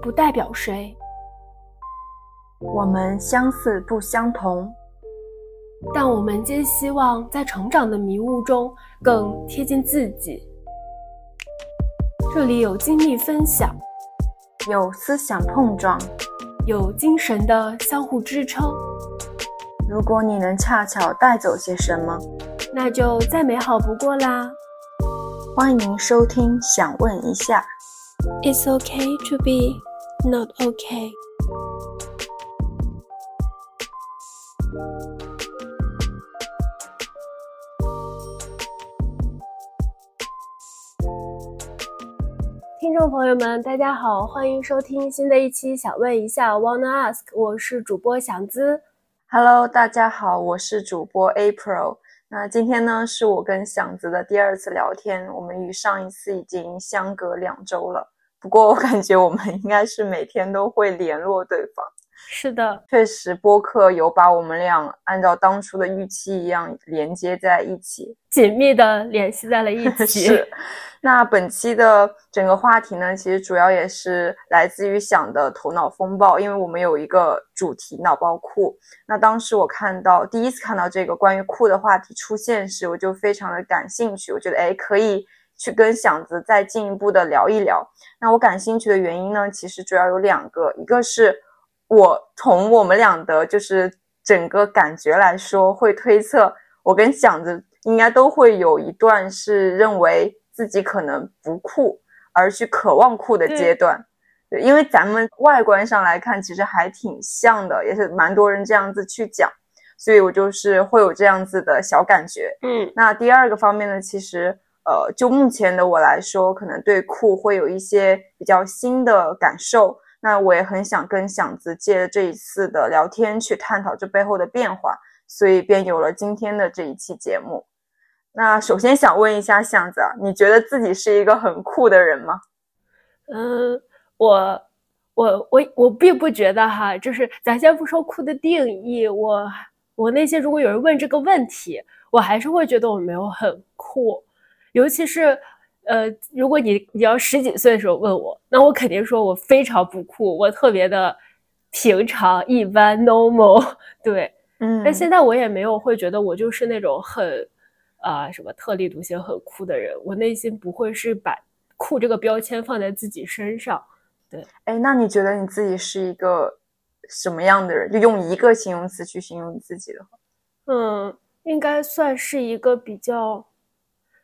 不代表谁，我们相似不相同，但我们皆希望在成长的迷雾中更贴近自己。这里有经历分享，有思想碰撞，有精神的相互支撑。如果你能恰巧带走些什么，那就再美好不过啦。欢迎收听，想问一下。It's okay to be not okay。听众朋友们，大家好，欢迎收听新的一期。想问一下，Wanna ask？我是主播祥姿。Hello，大家好，我是主播 April。那今天呢，是我跟祥子的第二次聊天，我们与上一次已经相隔两周了。不过我感觉我们应该是每天都会联络对方。是的，确实播客有把我们俩按照当初的预期一样连接在一起，紧密的联系在了一起。是。那本期的整个话题呢，其实主要也是来自于想的头脑风暴，因为我们有一个主题脑包库。那当时我看到第一次看到这个关于库的话题出现时，我就非常的感兴趣，我觉得哎可以去跟响子再进一步的聊一聊。那我感兴趣的原因呢，其实主要有两个，一个是。我从我们俩的就是整个感觉来说，会推测我跟响子应该都会有一段是认为自己可能不酷，而去渴望酷的阶段。对，因为咱们外观上来看，其实还挺像的，也是蛮多人这样子去讲，所以我就是会有这样子的小感觉。嗯，那第二个方面呢，其实呃，就目前的我来说，可能对酷会有一些比较新的感受。那我也很想跟响子借这一次的聊天去探讨这背后的变化，所以便有了今天的这一期节目。那首先想问一下响子，你觉得自己是一个很酷的人吗？嗯，我我我我并不觉得哈，就是咱先不说酷的定义，我我内心如果有人问这个问题，我还是会觉得我没有很酷，尤其是。呃，如果你你要十几岁的时候问我，那我肯定说我非常不酷，我特别的平常一般 normal，对，嗯。但现在我也没有会觉得我就是那种很啊什么特立独行很酷的人，我内心不会是把酷这个标签放在自己身上，对。哎，那你觉得你自己是一个什么样的人？就用一个形容词去形容你自己的话，嗯，应该算是一个比较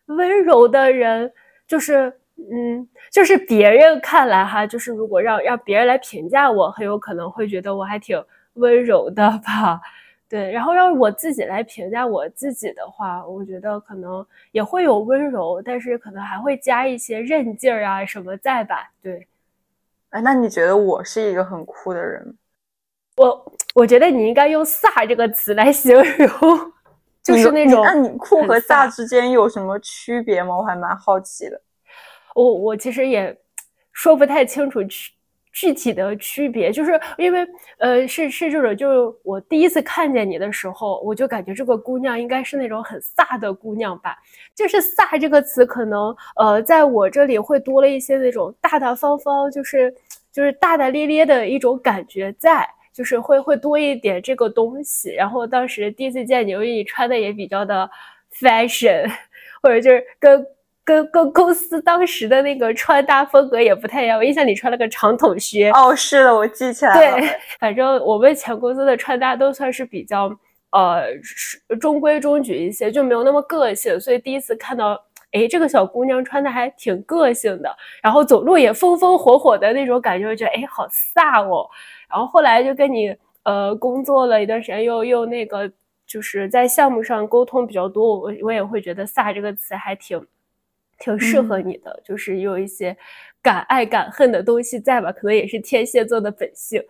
温柔的人。就是，嗯，就是别人看来哈，就是如果让让别人来评价我，很有可能会觉得我还挺温柔的吧，对。然后让我自己来评价我自己的话，我觉得可能也会有温柔，但是可能还会加一些韧劲儿啊什么在吧，对。哎，那你觉得我是一个很酷的人？我我觉得你应该用“飒”这个词来形容。就是那种，那你酷和飒之间有什么区别吗？我还蛮好奇的。我我其实也说不太清楚具具体的区别，就是因为呃是是这种，就是我第一次看见你的时候，我就感觉这个姑娘应该是那种很飒的姑娘吧。就是“飒”这个词，可能呃在我这里会多了一些那种大大方方，就是就是大大咧咧的一种感觉在。就是会会多一点这个东西，然后当时第一次见你，因为你穿的也比较的 fashion，或者就是跟跟跟公司当时的那个穿搭风格也不太一样。我印象里穿了个长筒靴。哦，是的，我记起来了。对，反正我们前公司的穿搭都算是比较呃中规中矩一些，就没有那么个性。所以第一次看到，哎，这个小姑娘穿的还挺个性的，然后走路也风风火火的那种感觉，我觉得哎，好飒哦。然后后来就跟你呃工作了一段时间，又又那个就是在项目上沟通比较多，我我也会觉得“飒”这个词还挺挺适合你的，就是有一些敢爱敢恨的东西在吧？可能也是天蝎座的本性，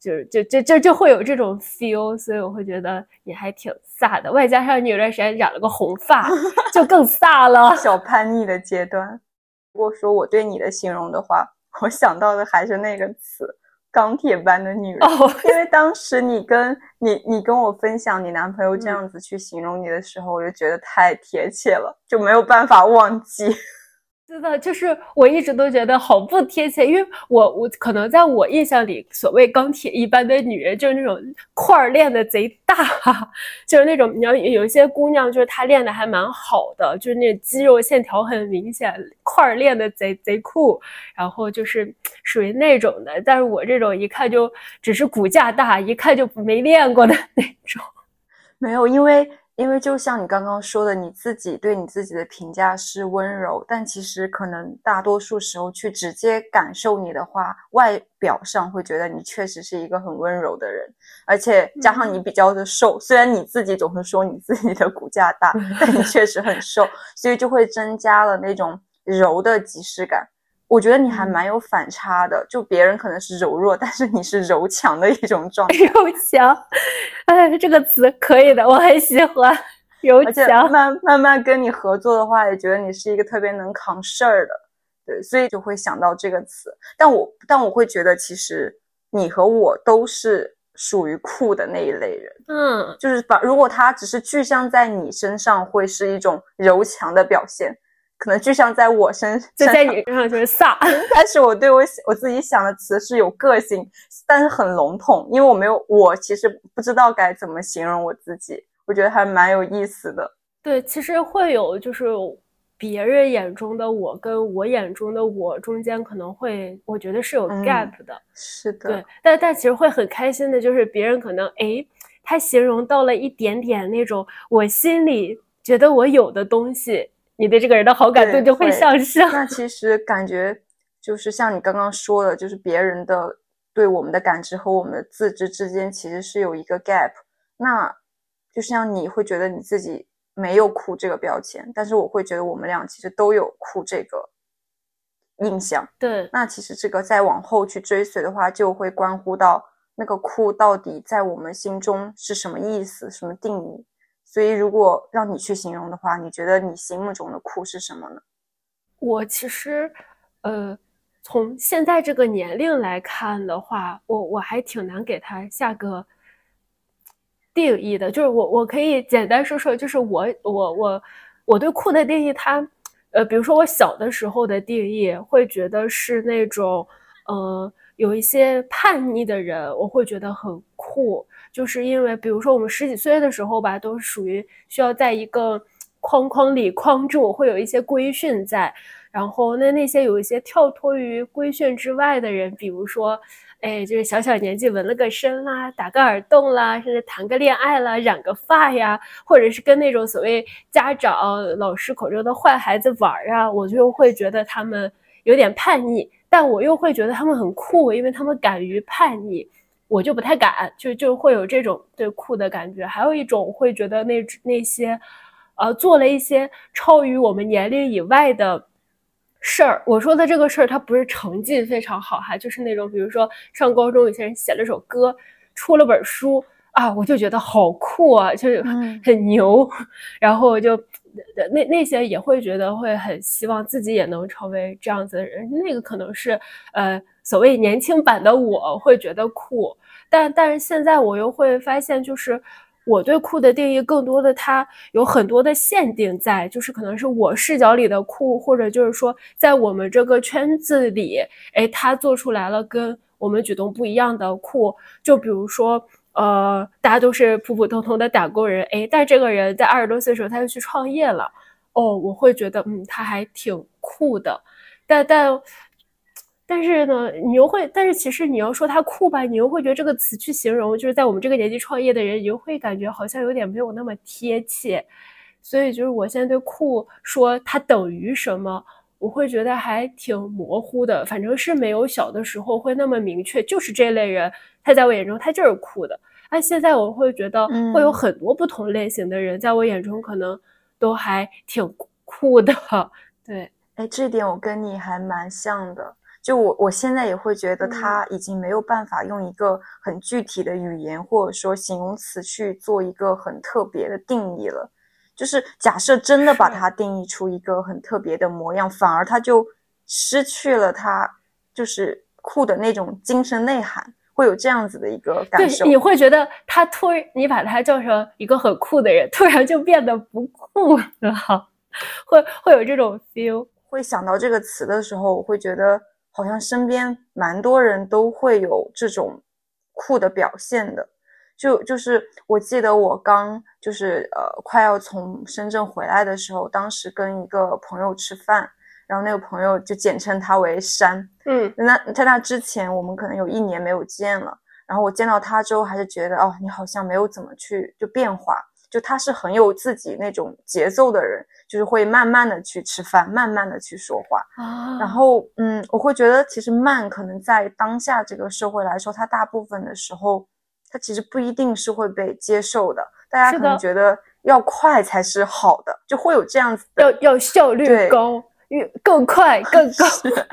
就是就就就就会有这种 feel，所以我会觉得你还挺飒的。外加上你有段时间染了个红发，就更 飒了。小叛逆的阶段。如果说我对你的形容的话，我想到的还是那个词。钢铁般的女人，因为当时你跟你你跟我分享你男朋友这样子去形容你的时候，我就觉得太贴切了，就没有办法忘记。真的就是我一直都觉得好不贴切，因为我我可能在我印象里，所谓钢铁一般的女人就是那种块儿练的贼大，就是那种你要有一些姑娘就是她练的还蛮好的，就是那肌肉线条很明显，块儿练的贼贼酷，然后就是属于那种的。但是我这种一看就只是骨架大，一看就没练过的那种，没有，因为。因为就像你刚刚说的，你自己对你自己的评价是温柔，但其实可能大多数时候去直接感受你的话，外表上会觉得你确实是一个很温柔的人，而且加上你比较的瘦，虽然你自己总是说你自己的骨架大，但你确实很瘦，所以就会增加了那种柔的即视感。我觉得你还蛮有反差的，就别人可能是柔弱，但是你是柔强的一种状态。柔强，哎，这个词可以的，我很喜欢。柔强，慢慢慢跟你合作的话，也觉得你是一个特别能扛事儿的，对，所以就会想到这个词。但我但我会觉得，其实你和我都是属于酷的那一类人。嗯，就是把如果他只是具象在你身上，会是一种柔强的表现。可能就像在我身，就在你身上就是飒。但是我对我我自己想的词是有个性，但是很笼统，因为我没有，我其实不知道该怎么形容我自己。我觉得还蛮有意思的。对，其实会有就是别人眼中的我跟我眼中的我中间可能会，我觉得是有 gap 的。是的。对，但但其实会很开心的，就是别人可能哎，他形容到了一点点那种我心里觉得我有的东西。你对这个人的好感度就会上升。那其实感觉就是像你刚刚说的，就是别人的对我们的感知和我们的自知之间其实是有一个 gap。那就像你会觉得你自己没有酷这个标签，但是我会觉得我们俩其实都有酷这个印象。对。那其实这个再往后去追随的话，就会关乎到那个酷到底在我们心中是什么意思、什么定义。所以，如果让你去形容的话，你觉得你心目中的酷是什么呢？我其实，呃，从现在这个年龄来看的话，我我还挺难给他下个定义的。就是我我可以简单说说，就是我我我我对酷的定义，它呃，比如说我小的时候的定义，会觉得是那种，呃，有一些叛逆的人，我会觉得很酷。就是因为，比如说我们十几岁的时候吧，都属于需要在一个框框里框住，会有一些规训在。然后那那些有一些跳脱于规训之外的人，比如说，哎，就是小小年纪纹了个身啦，打个耳洞啦，甚至谈个恋爱啦，染个发呀，或者是跟那种所谓家长、老师口中的坏孩子玩啊，我就会觉得他们有点叛逆，但我又会觉得他们很酷，因为他们敢于叛逆。我就不太敢，就就会有这种对酷的感觉。还有一种会觉得那那些，呃，做了一些超于我们年龄以外的事儿。我说的这个事儿，它不是成绩非常好哈，就是那种比如说上高中有些人写了首歌，出了本书啊，我就觉得好酷啊，就是很牛。然后我就那那些也会觉得会很希望自己也能成为这样子的人。那个可能是呃。所谓年轻版的我会觉得酷，但但是现在我又会发现，就是我对酷的定义更多的它有很多的限定在，就是可能是我视角里的酷，或者就是说在我们这个圈子里，哎，他做出来了跟我们举动不一样的酷，就比如说，呃，大家都是普普通通的打工人，哎，但这个人在二十多岁的时候他就去创业了，哦，我会觉得，嗯，他还挺酷的，但但。但是呢，你又会，但是其实你要说他酷吧，你又会觉得这个词去形容，就是在我们这个年纪创业的人，你又会感觉好像有点没有那么贴切。所以就是我现在对酷说它等于什么，我会觉得还挺模糊的。反正是没有小的时候会那么明确，就是这类人，他在我眼中他就是酷的。那现在我会觉得会有很多不同类型的人，在我眼中可能都还挺酷的。对，哎，这点我跟你还蛮像的。就我，我现在也会觉得他已经没有办法用一个很具体的语言或者说形容词去做一个很特别的定义了。就是假设真的把它定义出一个很特别的模样，反而他就失去了他就是酷的那种精神内涵，会有这样子的一个感受。你会觉得他突然你把他叫成一个很酷的人，突然就变得不酷了，会会有这种 feel。会想到这个词的时候，我会觉得好像身边蛮多人都会有这种酷的表现的。就就是我记得我刚就是呃快要从深圳回来的时候，当时跟一个朋友吃饭，然后那个朋友就简称他为山。嗯，那在那之前，我们可能有一年没有见了。然后我见到他之后，还是觉得哦，你好像没有怎么去就变化。就他是很有自己那种节奏的人，就是会慢慢的去吃饭，慢慢的去说话。啊，然后嗯，我会觉得其实慢可能在当下这个社会来说，它大部分的时候。它其实不一定是会被接受的，大家可能觉得要快才是好的，就会有这样子的，要要效率高，越更快更高。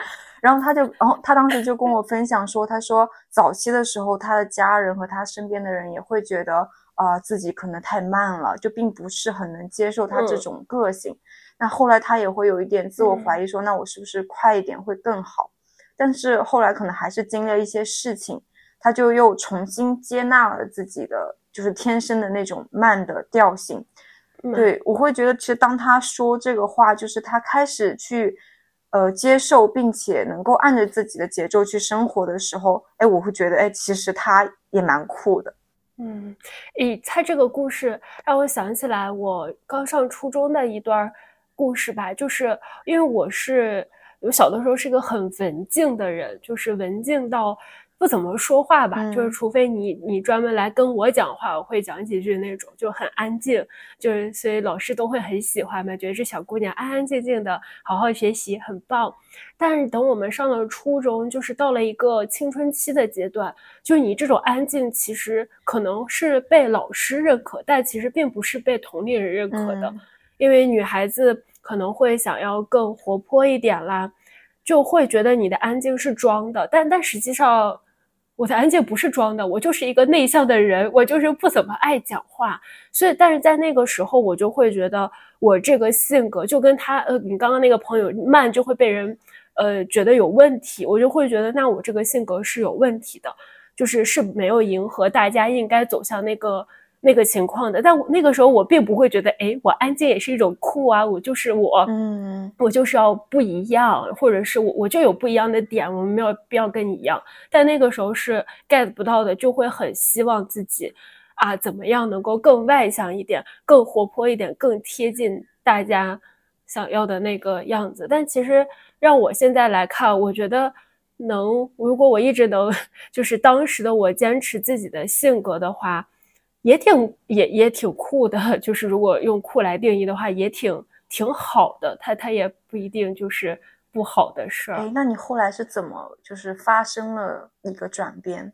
然后他就，然后他当时就跟我分享说，他说早期的时候，他的家人和他身边的人也会觉得啊自己可能太慢了，就并不是很能接受他这种个性。那后来他也会有一点自我怀疑，说那我是不是快一点会更好？但是后来可能还是经历了一些事情。他就又重新接纳了自己的，就是天生的那种慢的调性。对我会觉得，其实当他说这个话，就是他开始去，呃，接受并且能够按着自己的节奏去生活的时候，哎，我会觉得，哎，其实他也蛮酷的。嗯，诶，他这个故事让我想起来我刚上初中的一段故事吧，就是因为我是我小的时候是个很文静的人，就是文静到。不怎么说话吧，就是除非你你专门来跟我讲话，我会讲几句那种，就很安静，就是所以老师都会很喜欢嘛，觉得这小姑娘安安静静的，好好学习，很棒。但是等我们上了初中，就是到了一个青春期的阶段，就你这种安静，其实可能是被老师认可，但其实并不是被同龄人认可的，因为女孩子可能会想要更活泼一点啦，就会觉得你的安静是装的，但但实际上。我的安静不是装的，我就是一个内向的人，我就是不怎么爱讲话。所以，但是在那个时候，我就会觉得我这个性格就跟他，呃，你刚刚那个朋友慢就会被人，呃，觉得有问题。我就会觉得，那我这个性格是有问题的，就是是没有迎合大家应该走向那个。那个情况的，但我那个时候我并不会觉得，哎，我安静也是一种酷啊，我就是我，嗯，我就是要不一样，或者是我我就有不一样的点，我没有必要跟你一样。但那个时候是 get 不到的，就会很希望自己啊怎么样能够更外向一点，更活泼一点，更贴近大家想要的那个样子。但其实让我现在来看，我觉得能，如果我一直能，就是当时的我坚持自己的性格的话。也挺也也挺酷的，就是如果用酷来定义的话，也挺挺好的。它它也不一定就是不好的事儿。哎，那你后来是怎么就是发生了一个转变？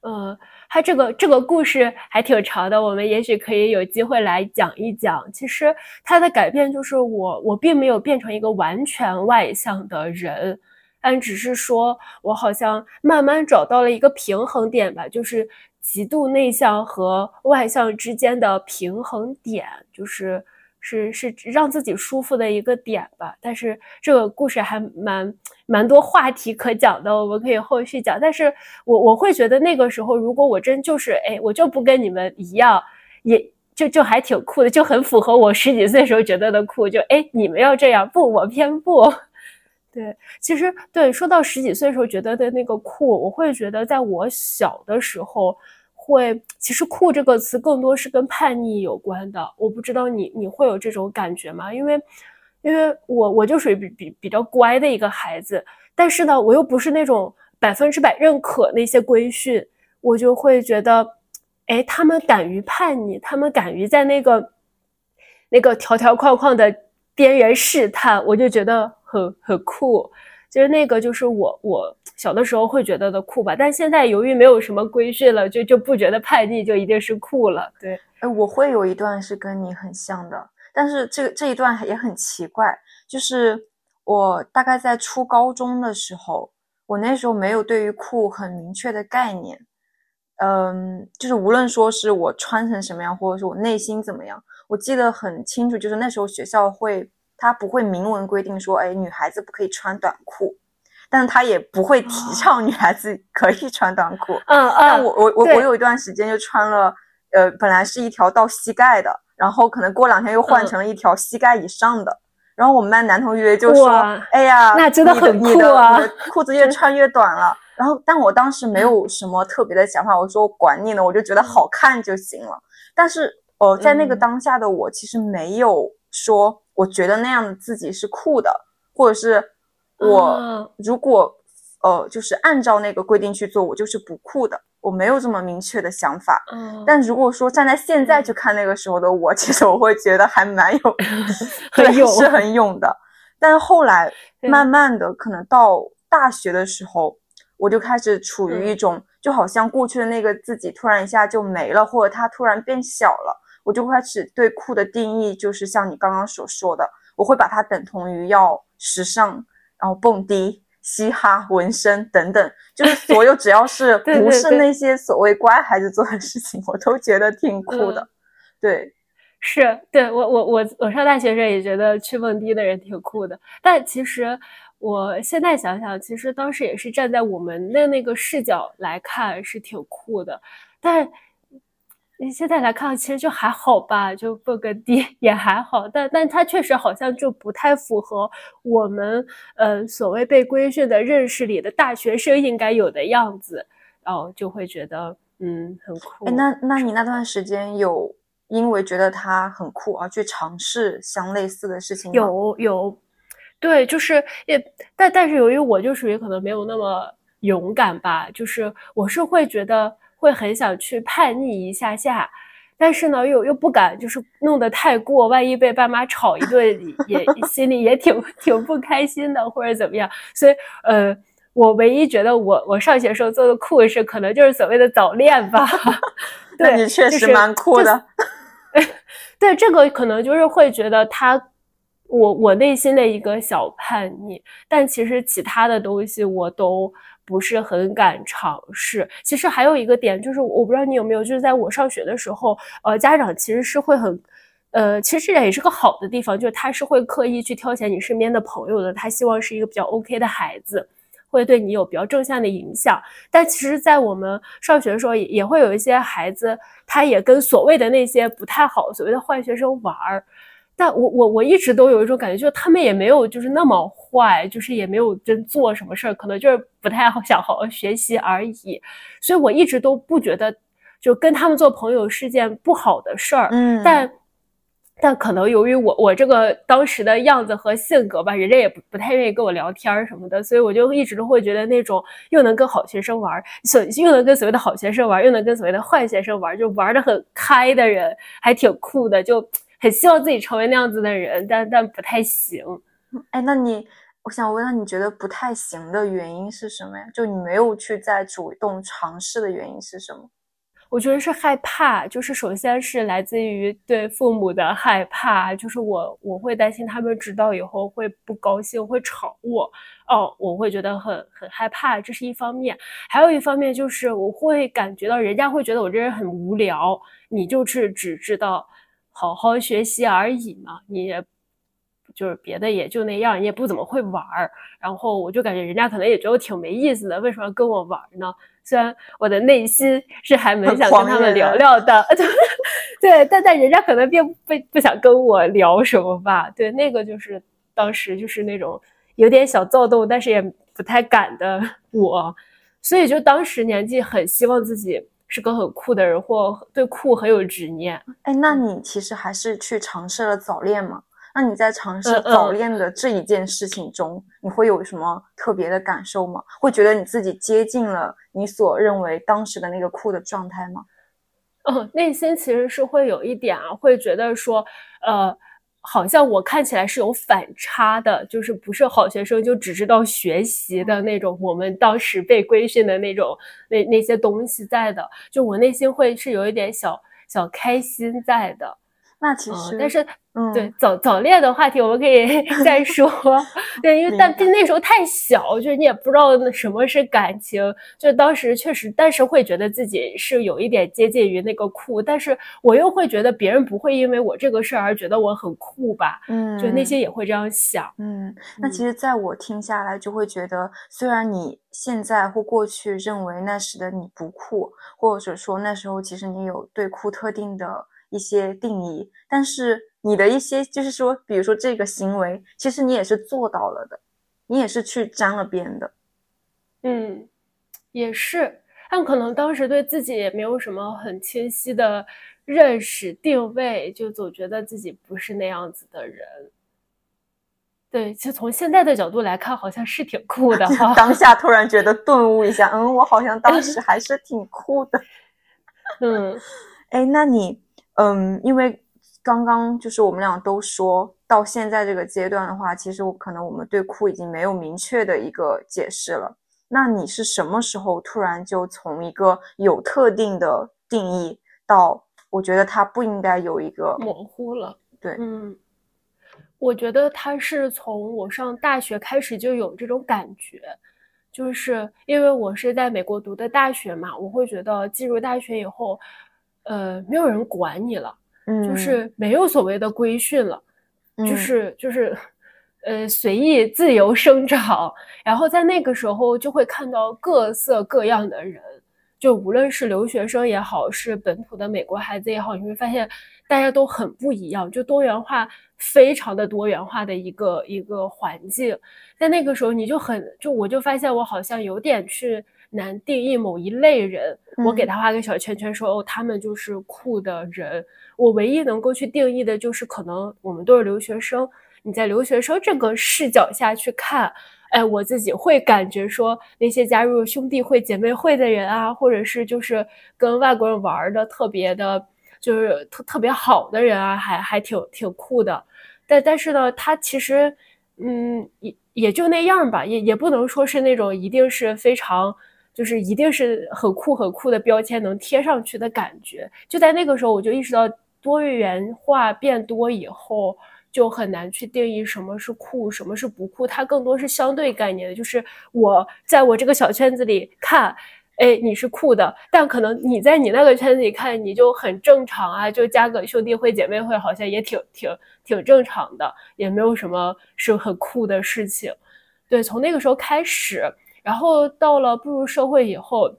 呃，它这个这个故事还挺长的，我们也许可以有机会来讲一讲。其实它的改变就是我我并没有变成一个完全外向的人，但只是说我好像慢慢找到了一个平衡点吧，就是。极度内向和外向之间的平衡点，就是是是让自己舒服的一个点吧。但是这个故事还蛮蛮多话题可讲的，我们可以后续讲。但是我我会觉得那个时候，如果我真就是哎，我就不跟你们一样，也就就还挺酷的，就很符合我十几岁时候觉得的酷。就哎，你们要这样，不，我偏不。对，其实对说到十几岁时候觉得的那个酷，我会觉得在我小的时候会，其实酷这个词更多是跟叛逆有关的。我不知道你你会有这种感觉吗？因为，因为我我就属于比比比较乖的一个孩子，但是呢，我又不是那种百分之百认可那些规训，我就会觉得，哎，他们敢于叛逆，他们敢于在那个那个条条框框的边缘试探，我就觉得。很很酷，就是那个，就是我我小的时候会觉得的酷吧，但现在由于没有什么规训了，就就不觉得叛逆就一定是酷了。对，哎，我会有一段是跟你很像的，但是这个这一段也很奇怪，就是我大概在初高中的时候，我那时候没有对于酷很明确的概念，嗯，就是无论说是我穿成什么样，或者是我内心怎么样，我记得很清楚，就是那时候学校会。他不会明文规定说，哎，女孩子不可以穿短裤，但是他也不会提倡女孩子可以穿短裤。嗯嗯。但我我我我有一段时间就穿了，呃，本来是一条到膝盖的，然后可能过两天又换成了一条膝盖以上的，然后我们班男同学就说：“哎呀，那真的很酷啊，裤子越 穿越短了。”然后，但我当时没有什么特别的想法，我说管你呢，我就觉得好看就行了。但是，呃，在那个当下的我，其实没有说我觉得那样的自己是酷的，或者是我如果呃就是按照那个规定去做，我就是不酷的。我没有这么明确的想法。嗯，但如果说站在现在去看那个时候的我，其实我会觉得还蛮有，很勇，是很勇的。但是后来慢慢的，可能到大学的时候。我就开始处于一种，就好像过去的那个自己突然一下就没了，或者它突然变小了，我就开始对酷的定义，就是像你刚刚所说的，我会把它等同于要时尚，然后蹦迪、嘻哈、纹身等等，就是所有只要是 不是那些所谓乖孩子做的事情，我都觉得挺酷的。对，是对我我我我上大学时也觉得去蹦迪的人挺酷的，但其实。我现在想想，其实当时也是站在我们的那个视角来看，是挺酷的。但你现在来看，其实就还好吧，就蹦个迪 也还好。但但它确实好像就不太符合我们呃所谓被规训的认识里的大学生应该有的样子，然后就会觉得嗯很酷。哎，那那你那段时间有因为觉得它很酷而去尝试相类似的事情吗？有有。对，就是也，但但是由于我就属于可能没有那么勇敢吧，就是我是会觉得会很想去叛逆一下下，但是呢又又不敢就是弄得太过，万一被爸妈吵一顿，也心里也挺 挺不开心的或者怎么样，所以呃，我唯一觉得我我上学时候做的酷事，可能就是所谓的早恋吧。对，你确实蛮酷的。对，这个可能就是会觉得他。我我内心的一个小叛逆，但其实其他的东西我都不是很敢尝试。其实还有一个点就是，我不知道你有没有，就是在我上学的时候，呃，家长其实是会很，呃，其实这也是个好的地方，就是他是会刻意去挑选你身边的朋友的，他希望是一个比较 OK 的孩子，会对你有比较正向的影响。但其实，在我们上学的时候，也也会有一些孩子，他也跟所谓的那些不太好、所谓的坏学生玩儿。但我我我一直都有一种感觉，就是他们也没有就是那么坏，就是也没有真做什么事儿，可能就是不太好想好好学习而已。所以我一直都不觉得就跟他们做朋友是件不好的事儿。嗯，但但可能由于我我这个当时的样子和性格吧，人家也不不太愿意跟我聊天什么的，所以我就一直都会觉得那种又能跟好学生玩，所又能跟所谓的好学生玩，又能跟所谓的坏学生玩，就玩的很开的人，还挺酷的，就。很希望自己成为那样子的人，但但不太行。哎，那你，我想问，那你觉得不太行的原因是什么呀？就你没有去再主动尝试的原因是什么？我觉得是害怕，就是首先是来自于对父母的害怕，就是我我会担心他们知道以后会不高兴，会吵我。哦，我会觉得很很害怕，这是一方面。还有一方面就是我会感觉到人家会觉得我这人很无聊，你就是只知道。好好学习而已嘛，你也就是别的也就那样，你也不怎么会玩儿。然后我就感觉人家可能也觉得我挺没意思的，为什么要跟我玩呢？虽然我的内心是还蛮想跟他们聊聊的，对，但但人家可能并不不想跟我聊什么吧。对，那个就是当时就是那种有点小躁动，但是也不太敢的我，所以就当时年纪很希望自己。是个很酷的人，或对酷很有执念。哎，那你其实还是去尝试了早恋吗？那你在尝试早恋的这一件事情中，你会有什么特别的感受吗？会觉得你自己接近了你所认为当时的那个酷的状态吗？哦，内心其实是会有一点啊，会觉得说，呃。好像我看起来是有反差的，就是不是好学生就只知道学习的那种，我们当时被规训的那种那那些东西在的，就我内心会是有一点小小开心在的。那其实，但是。嗯，对早早恋的话题我们可以 再 说。对，因为但那时候太小，就是你也不知道什么是感情。就当时确实，但是会觉得自己是有一点接近于那个酷，但是我又会觉得别人不会因为我这个事儿而觉得我很酷吧？嗯，就那些也会这样想。嗯，那其实在我听下来，就会觉得虽然你现在或过去认为那时的你不酷，或者说那时候其实你有对酷特定的一些定义，但是。你的一些就是说，比如说这个行为，其实你也是做到了的，你也是去沾了边的。嗯，也是，但可能当时对自己也没有什么很清晰的认识定位，就总觉得自己不是那样子的人。对，其实从现在的角度来看，好像是挺酷的哈。当下突然觉得顿悟一下，嗯，我好像当时 还是挺酷的。嗯，哎，那你，嗯，因为刚刚就是我们俩都说到现在这个阶段的话，其实我可能我们对酷已经没有明确的一个解释了。那你是什么时候突然就从一个有特定的定义到我觉得它不应该有一个模糊了？对，嗯。我觉得他是从我上大学开始就有这种感觉，就是因为我是在美国读的大学嘛，我会觉得进入大学以后，呃，没有人管你了，嗯，就是没有所谓的规训了，就是就是，呃，随意自由生长。然后在那个时候就会看到各色各样的人，就无论是留学生也好，是本土的美国孩子也好，你会发现大家都很不一样，就多元化。非常的多元化的一个一个环境，在那个时候你就很就我就发现我好像有点去难定义某一类人，我给他画个小圈圈说哦他们就是酷的人，我唯一能够去定义的就是可能我们都是留学生，你在留学生这个视角下去看，哎我自己会感觉说那些加入兄弟会姐妹会的人啊，或者是就是跟外国人玩的特别的，就是特特别好的人啊，还还挺挺酷的。但但是呢，他其实，嗯，也也就那样吧，也也不能说是那种一定是非常，就是一定是很酷很酷的标签能贴上去的感觉。就在那个时候，我就意识到多元化变多以后，就很难去定义什么是酷，什么是不酷。它更多是相对概念的，就是我在我这个小圈子里看。哎，你是酷的，但可能你在你那个圈子里看你就很正常啊，就加个兄弟会、姐妹会，好像也挺挺挺正常的，也没有什么是很酷的事情。对，从那个时候开始，然后到了步入社会以后，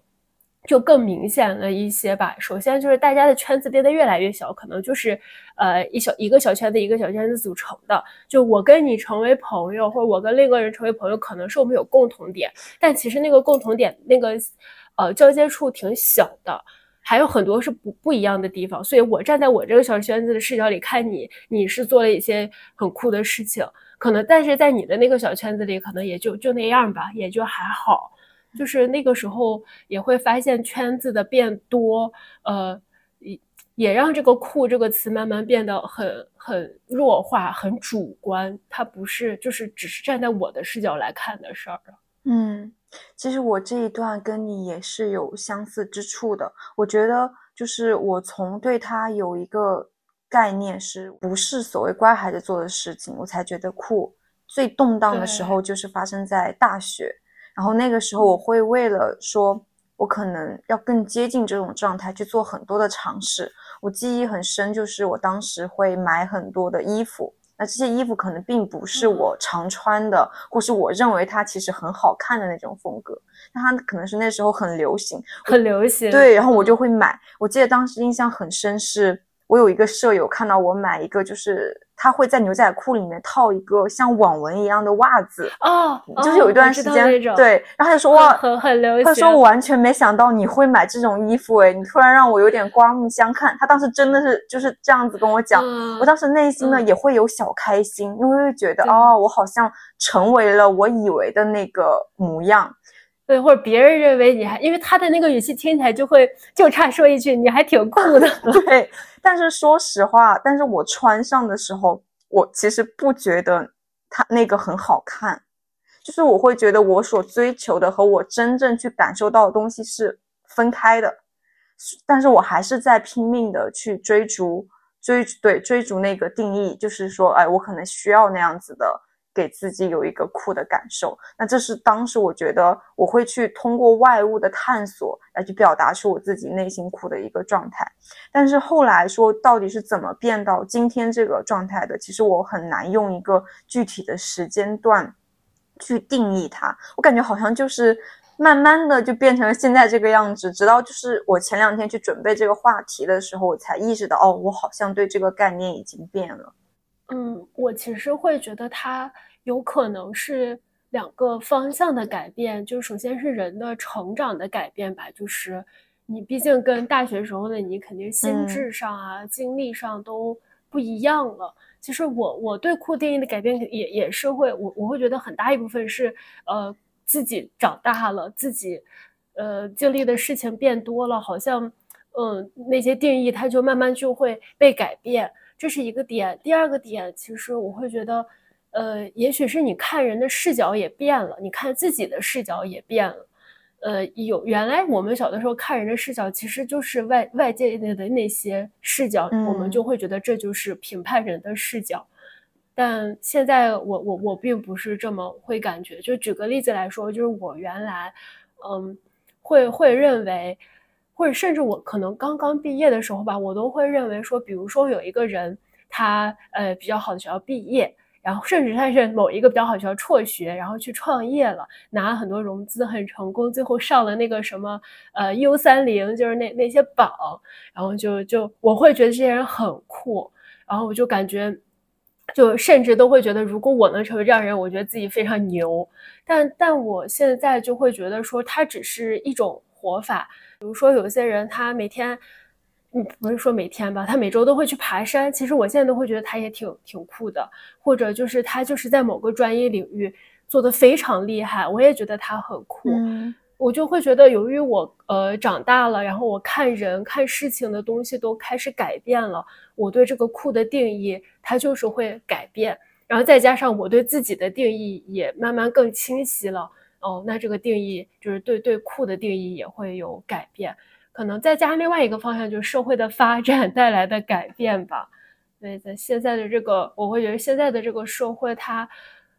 就更明显了一些吧。首先就是大家的圈子变得越来越小，可能就是呃一小一个小圈子一个小圈子组成的。就我跟你成为朋友，或者我跟另一个人成为朋友，可能是我们有共同点，但其实那个共同点那个。呃，交接处挺小的，还有很多是不不一样的地方，所以我站在我这个小圈子的视角里看你，你是做了一些很酷的事情，可能但是在你的那个小圈子里，可能也就就那样吧，也就还好。就是那个时候也会发现圈子的变多，呃，也也让这个酷这个词慢慢变得很很弱化，很主观，它不是就是只是站在我的视角来看的事儿。嗯。其实我这一段跟你也是有相似之处的。我觉得，就是我从对他有一个概念，是不是所谓乖孩子做的事情，我才觉得酷。最动荡的时候就是发生在大学，然后那个时候我会为了说，我可能要更接近这种状态，去做很多的尝试。我记忆很深，就是我当时会买很多的衣服。那这些衣服可能并不是我常穿的，或是我认为它其实很好看的那种风格。那它可能是那时候很流行，很流行。对，然后我就会买。我记得当时印象很深，是我有一个舍友看到我买一个，就是。他会在牛仔裤里面套一个像网纹一样的袜子哦，就是有一段时间对，然后他就说哇，很很流行。他说我完全没想到你会买这种衣服，哎，你突然让我有点刮目相看。他当时真的是就是这样子跟我讲，我当时内心呢也会有小开心，因为会觉得哦，我好像成为了我以为的那个模样。对，或者别人认为你还，因为他的那个语气听起来就会就差说一句你还挺酷的。对，但是说实话，但是我穿上的时候，我其实不觉得它那个很好看，就是我会觉得我所追求的和我真正去感受到的东西是分开的，但是我还是在拼命的去追逐追对追逐那个定义，就是说，哎，我可能需要那样子的。给自己有一个酷的感受，那这是当时我觉得我会去通过外物的探索来去表达出我自己内心酷的一个状态。但是后来说到底是怎么变到今天这个状态的，其实我很难用一个具体的时间段去定义它。我感觉好像就是慢慢的就变成了现在这个样子。直到就是我前两天去准备这个话题的时候，我才意识到，哦，我好像对这个概念已经变了。嗯，我其实会觉得它有可能是两个方向的改变，就首先是人的成长的改变吧，就是你毕竟跟大学时候的你肯定心智上啊、经历上都不一样了。其实我我对酷定义的改变也也是会，我我会觉得很大一部分是呃自己长大了，自己呃经历的事情变多了，好像嗯那些定义它就慢慢就会被改变。这是一个点，第二个点，其实我会觉得，呃，也许是你看人的视角也变了，你看自己的视角也变了，呃，有原来我们小的时候看人的视角其实就是外外界的的那些视角，我们就会觉得这就是评判人的视角，但现在我我我并不是这么会感觉，就举个例子来说，就是我原来，嗯，会会认为。或者甚至我可能刚刚毕业的时候吧，我都会认为说，比如说有一个人，他呃比较好的学校毕业，然后甚至他是某一个比较好的学校辍学，然后去创业了，拿了很多融资，很成功，最后上了那个什么呃 U 三零，就是那那些榜，然后就就我会觉得这些人很酷，然后我就感觉，就甚至都会觉得，如果我能成为这样人，我觉得自己非常牛。但但我现在就会觉得说，它只是一种活法。比如说，有些人他每天，嗯，不是说每天吧，他每周都会去爬山。其实我现在都会觉得他也挺挺酷的，或者就是他就是在某个专业领域做的非常厉害，我也觉得他很酷。我就会觉得，由于我呃长大了，然后我看人看事情的东西都开始改变了，我对这个酷的定义它就是会改变，然后再加上我对自己的定义也慢慢更清晰了。哦，那这个定义就是对对酷的定义也会有改变，可能再加上另外一个方向，就是社会的发展带来的改变吧。对，在现在的这个，我会觉得现在的这个社会，它，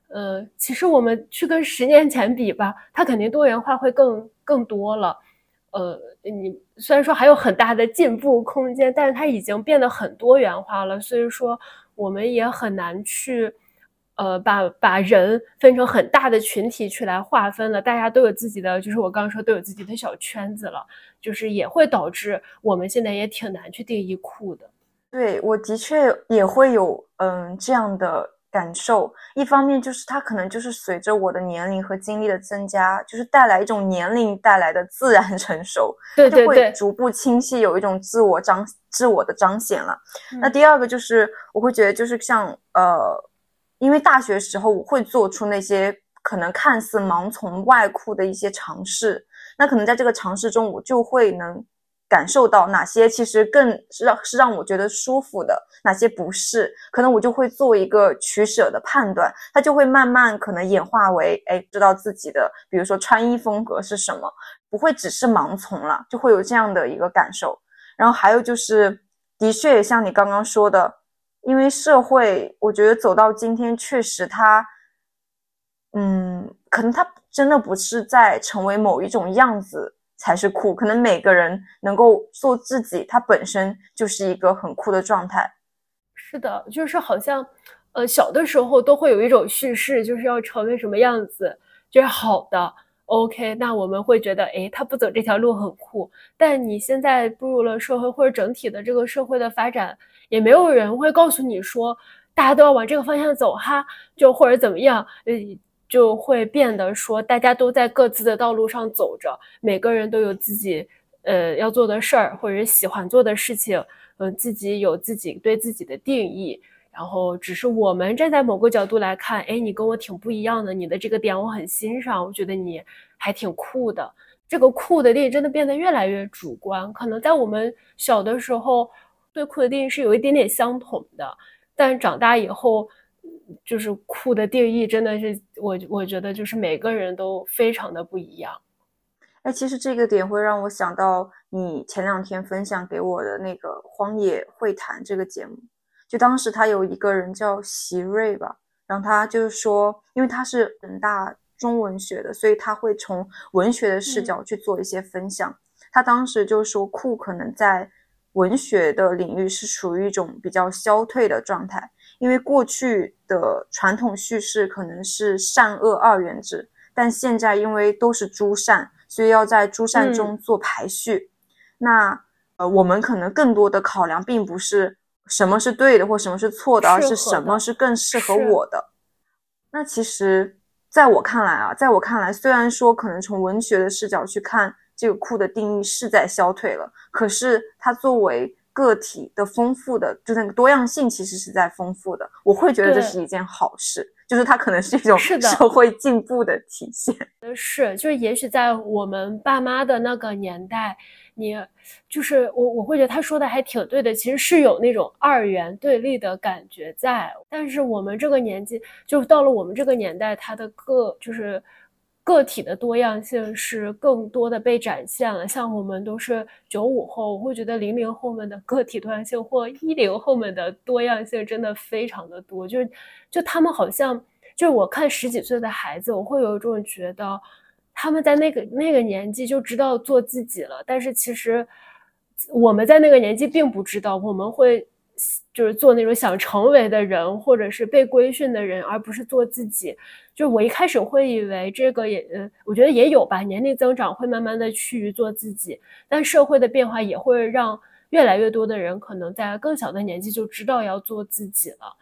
呃，其实我们去跟十年前比吧，它肯定多元化会更更多了。呃，你虽然说还有很大的进步空间，但是它已经变得很多元化了，所以说我们也很难去。呃，把把人分成很大的群体去来划分了，大家都有自己的，就是我刚刚说都有自己的小圈子了，就是也会导致我们现在也挺难去定义酷的。对，我的确也会有嗯这样的感受。一方面就是它可能就是随着我的年龄和经历的增加，就是带来一种年龄带来的自然 成熟，对对对，逐步清晰，有一种自我彰自我的彰显了。那第二个就是我会觉得就是像呃。因为大学时候我会做出那些可能看似盲从外酷的一些尝试，那可能在这个尝试中，我就会能感受到哪些其实更是让是让我觉得舒服的，哪些不是，可能我就会做一个取舍的判断，它就会慢慢可能演化为，哎，知道自己的，比如说穿衣风格是什么，不会只是盲从了，就会有这样的一个感受。然后还有就是，的确像你刚刚说的。因为社会，我觉得走到今天，确实它，嗯，可能它真的不是在成为某一种样子才是酷，可能每个人能够做自己，它本身就是一个很酷的状态。是的，就是好像，呃，小的时候都会有一种叙事，就是要成为什么样子就是好的。OK，那我们会觉得，哎，他不走这条路很酷。但你现在步入了社会，或者整体的这个社会的发展。也没有人会告诉你说，大家都要往这个方向走哈，就或者怎么样，呃，就会变得说，大家都在各自的道路上走着，每个人都有自己呃要做的事儿或者喜欢做的事情，嗯，自己有自己对自己的定义，然后只是我们站在某个角度来看，哎，你跟我挺不一样的，你的这个点我很欣赏，我觉得你还挺酷的。这个酷的定义真的变得越来越主观，可能在我们小的时候。对酷的定义是有一点点相同的，但长大以后，就是酷的定义真的是我我觉得就是每个人都非常的不一样。哎，其实这个点会让我想到你前两天分享给我的那个《荒野会谈》这个节目，就当时他有一个人叫席瑞吧，然后他就是说，因为他是人大中文学的，所以他会从文学的视角去做一些分享。他当时就说，酷可能在。文学的领域是处于一种比较消退的状态，因为过去的传统叙事可能是善恶二元制，但现在因为都是诸善，所以要在诸善中做排序。那呃，我们可能更多的考量并不是什么是对的或什么是错的，而是什么是更适合我的。那其实，在我看来啊，在我看来，虽然说可能从文学的视角去看，这个酷的定义是在消退了，可是它作为个体的丰富的，就那个多样性其实是在丰富的。我会觉得这是一件好事，就是它可能是一种社会进步的体现。是，就是也许在我们爸妈的那个年代。你就是我，我会觉得他说的还挺对的。其实是有那种二元对立的感觉在，但是我们这个年纪，就到了我们这个年代，它的个就是个体的多样性是更多的被展现了。像我们都是九五后，我会觉得零零后们的个体多样性或一零后们的多样性真的非常的多。就是就他们好像，就我看十几岁的孩子，我会有一种觉得。他们在那个那个年纪就知道做自己了，但是其实我们在那个年纪并不知道，我们会就是做那种想成为的人，或者是被规训的人，而不是做自己。就我一开始会以为这个也，呃，我觉得也有吧，年龄增长会慢慢的趋于做自己，但社会的变化也会让越来越多的人可能在更小的年纪就知道要做自己了。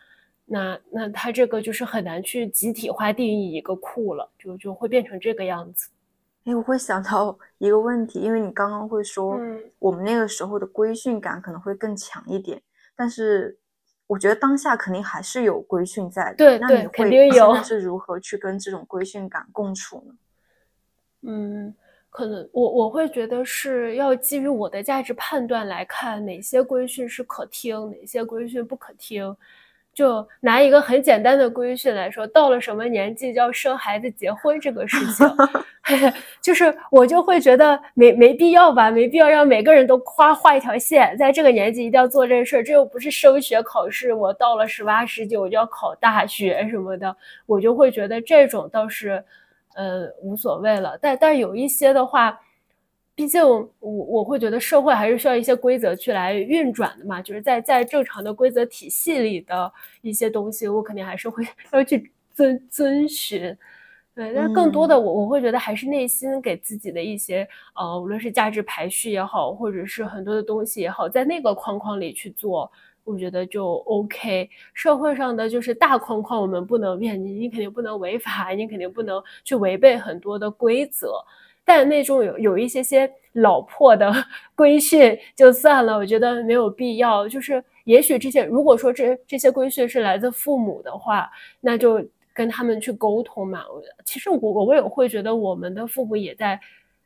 那那他这个就是很难去集体化定义一个酷了，就就会变成这个样子。哎，我会想到一个问题，因为你刚刚会说，我们那个时候的规训感可能会更强一点，但是我觉得当下肯定还是有规训在的。对那，肯定有。是如何去跟这种规训感共处呢？嗯，可能我我会觉得是要基于我的价值判断来看，哪些规训是可听，哪些规训不可听。就拿一个很简单的规训来说，到了什么年纪就要生孩子、结婚这个事情 就是我就会觉得没没必要吧，没必要让每个人都夸画一条线，在这个年纪一定要做这事儿。这又不是升学考试，我到了十八、十九就要考大学什么的，我就会觉得这种倒是，呃，无所谓了。但但有一些的话。毕竟，我我会觉得社会还是需要一些规则去来运转的嘛，就是在在正常的规则体系里的一些东西，我肯定还是会 要去遵遵循。对，但是更多的我我会觉得还是内心给自己的一些呃，无论是价值排序也好，或者是很多的东西也好，在那个框框里去做，我觉得就 OK。社会上的就是大框框，我们不能变，你你肯定不能违法，你肯定不能去违背很多的规则。但那种有有一些些老破的 规训就算了，我觉得没有必要。就是也许这些，如果说这这些规训是来自父母的话，那就跟他们去沟通嘛。其实我我也会觉得我们的父母也在，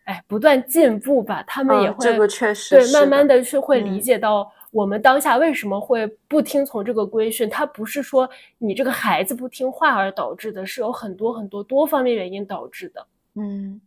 哎，不断进步吧。他们也会这个确实对，慢慢的去会理解到我们当下为什么会不听从这个规训。它不是说你这个孩子不听话而导致的，是有很多很多多方面原因导致的。嗯。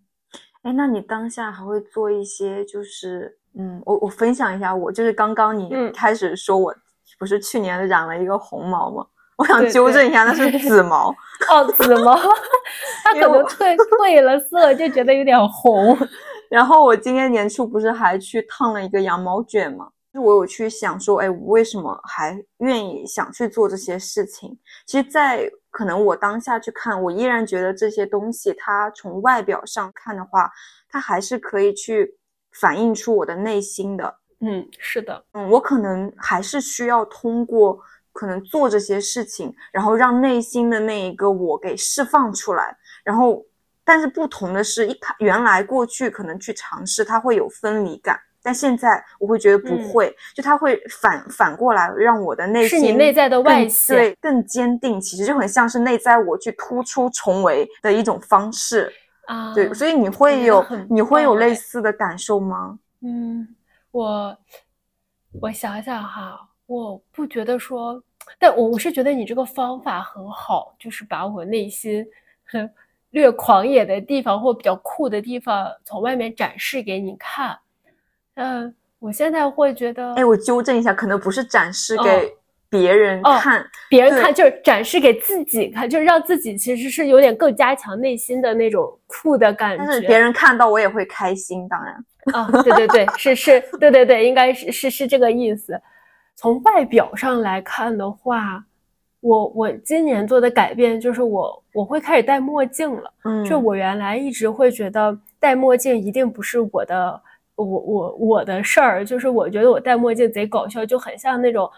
哎，那你当下还会做一些，就是，嗯，我我分享一下，我就是刚刚你开始说我不是去年染了一个红毛吗？我想纠正一下，那是紫毛。哦，紫毛，它可能褪褪了色，就觉得有点红。然后我今年年初不是还去烫了一个羊毛卷吗？就我有去想说，哎，我为什么还愿意想去做这些事情？其实，在可能我当下去看，我依然觉得这些东西，它从外表上看的话，它还是可以去反映出我的内心的。嗯，是的，嗯，我可能还是需要通过可能做这些事情，然后让内心的那一个我给释放出来。然后，但是不同的是，一开原来过去可能去尝试，它会有分离感。但现在我会觉得不会，就它会反反过来让我的内心是你内在的外显对更坚定，其实就很像是内在我去突出重围的一种方式啊。对，所以你会有你会有类似的感受吗？嗯，我我想想哈，我不觉得说，但我我是觉得你这个方法很好，就是把我内心 略狂野的地方或比较酷的地方从外面展示给你看。嗯，我现在会觉得，哎，我纠正一下，可能不是展示给别人看，别人看就是展示给自己看，就是让自己其实是有点更加强内心的那种酷的感觉。但是别人看到我也会开心，当然啊，对对对，是是，对对对，应该是是是这个意思。从外表上来看的话，我我今年做的改变就是我我会开始戴墨镜了。嗯，就我原来一直会觉得戴墨镜一定不是我的我我我的事儿，就是我觉得我戴墨镜贼搞笑，就很像那种，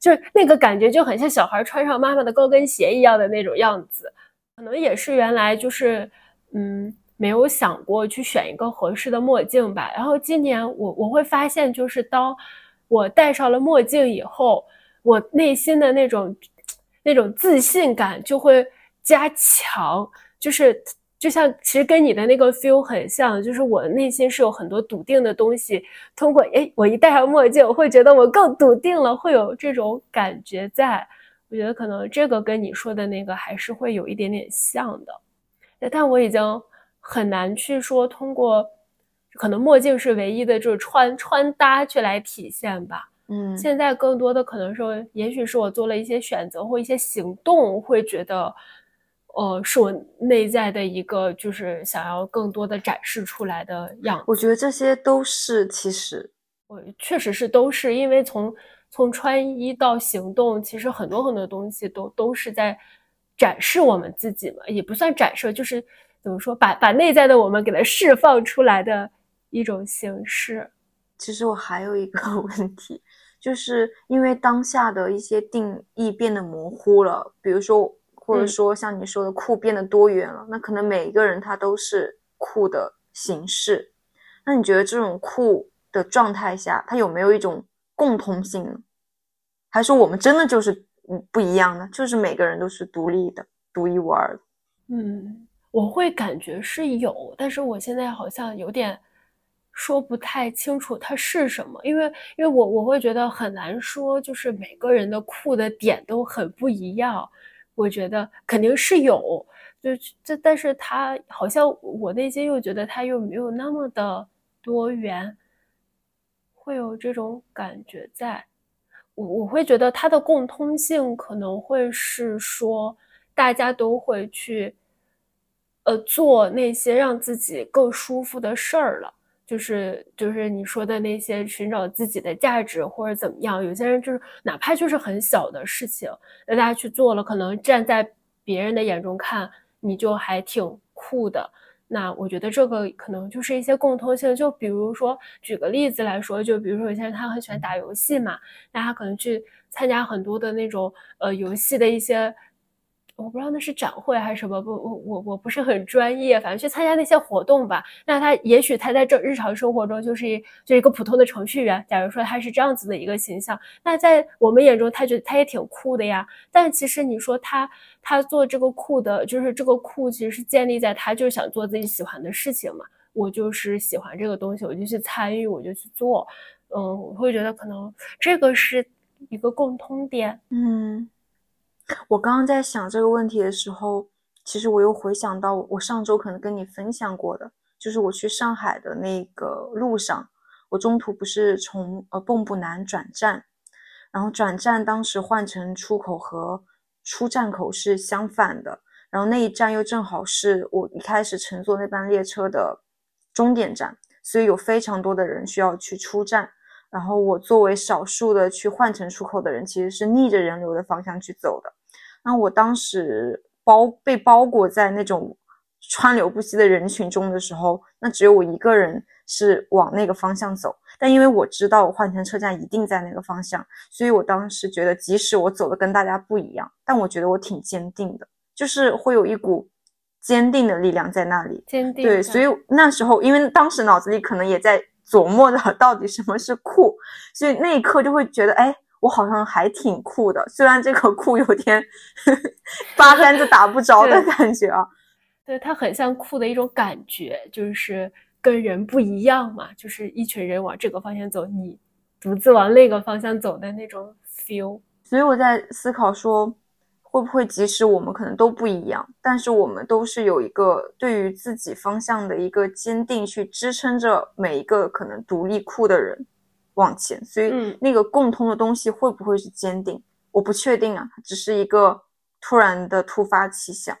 就是那个感觉就很像小孩穿上妈妈的高跟鞋一样的那种样子。可能也是原来就是嗯没有想过去选一个合适的墨镜吧。然后今年我我会发现，就是当我戴上了墨镜以后，我内心的那种。那种自信感就会加强，就是就像其实跟你的那个 feel 很像，就是我内心是有很多笃定的东西。通过哎，我一戴上墨镜，我会觉得我更笃定了，会有这种感觉在。我觉得可能这个跟你说的那个还是会有一点点像的。但我已经很难去说通过，可能墨镜是唯一的，就是穿穿搭去来体现吧。嗯，现在更多的可能是，也许是我做了一些选择或一些行动，会觉得，呃，是我内在的一个，就是想要更多的展示出来的样子。我觉得这些都是，其实我确实是都是，因为从从穿衣到行动，其实很多很多东西都都是在展示我们自己嘛，也不算展示，就是怎么说，把把内在的我们给它释放出来的一种形式。其实我还有一个 问题。就是因为当下的一些定义变得模糊了，比如说，或者说像你说的酷变得多元了，那可能每一个人他都是酷的形式。那你觉得这种酷的状态下，它有没有一种共通性呢？还是我们真的就是不一样的，就是每个人都是独立的、独一无二的？嗯，我会感觉是有，但是我现在好像有点。说不太清楚它是什么，因为因为我我会觉得很难说，就是每个人的酷的点都很不一样。我觉得肯定是有，就这，但是他好像我内心又觉得他又没有那么的多元，会有这种感觉在。我我会觉得它的共通性可能会是说，大家都会去，呃，做那些让自己更舒服的事儿了。就是就是你说的那些寻找自己的价值或者怎么样，有些人就是哪怕就是很小的事情，那大家去做了，可能站在别人的眼中看你就还挺酷的。那我觉得这个可能就是一些共通性。就比如说举个例子来说，就比如说有些人他很喜欢打游戏嘛，那他可能去参加很多的那种呃游戏的一些。我不知道那是展会还是什么，不，我我我不是很专业，反正去参加那些活动吧。那他也许他在这日常生活中就是一就一个普通的程序员。假如说他是这样子的一个形象，那在我们眼中，他觉得他也挺酷的呀。但其实你说他他做这个酷的，就是这个酷其实是建立在他就是想做自己喜欢的事情嘛。我就是喜欢这个东西，我就去参与，我就去做。嗯，我会觉得可能这个是一个共通点。嗯。我刚刚在想这个问题的时候，其实我又回想到我上周可能跟你分享过的，就是我去上海的那个路上，我中途不是从呃蚌埠南转站，然后转站当时换乘出口和出站口是相反的，然后那一站又正好是我一开始乘坐那班列车的终点站，所以有非常多的人需要去出站。然后我作为少数的去换乘出口的人，其实是逆着人流的方向去走的。那我当时包被包裹在那种川流不息的人群中的时候，那只有我一个人是往那个方向走。但因为我知道我换乘车站一定在那个方向，所以我当时觉得，即使我走的跟大家不一样，但我觉得我挺坚定的，就是会有一股坚定的力量在那里。坚定对，所以那时候，因为当时脑子里可能也在。琢磨着到底什么是酷，所以那一刻就会觉得，哎，我好像还挺酷的。虽然这个酷有点 八竿子打不着的感觉啊。对，它很像酷的一种感觉，就是跟人不一样嘛，就是一群人往这个方向走，你独自往那个方向走的那种 feel。所以我在思考说。会不会即使我们可能都不一样，但是我们都是有一个对于自己方向的一个坚定，去支撑着每一个可能独立库的人往前。所以那个共通的东西会不会是坚定？我不确定啊，只是一个突然的突发奇想。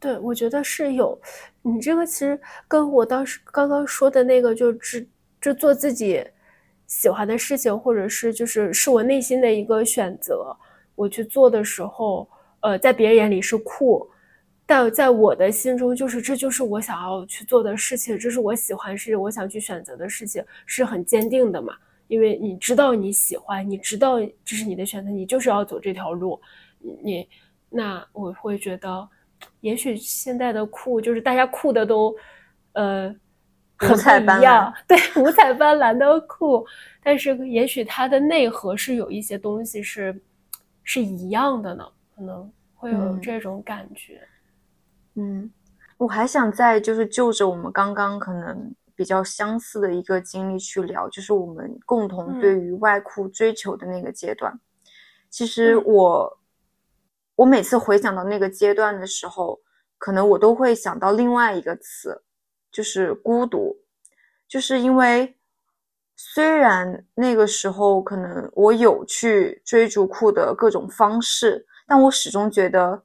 对，我觉得是有。你这个其实跟我当时刚刚说的那个，就只就做自己喜欢的事情，或者是就是是我内心的一个选择。我去做的时候，呃，在别人眼里是酷，但在我的心中，就是这就是我想要去做的事情，这是我喜欢，是我想去选择的事情，是很坚定的嘛。因为你知道你喜欢，你知道这是你的选择，你就是要走这条路。你那我会觉得，也许现在的酷就是大家酷的都，呃，很不一样，对，五彩斑斓的酷。但是也许它的内核是有一些东西是是一样的呢，可能会有这种感觉。嗯，我还想再就是就着我们刚刚可能。比较相似的一个经历去聊，就是我们共同对于外裤追求的那个阶段。其实我，我每次回想到那个阶段的时候，可能我都会想到另外一个词，就是孤独。就是因为虽然那个时候可能我有去追逐酷的各种方式，但我始终觉得，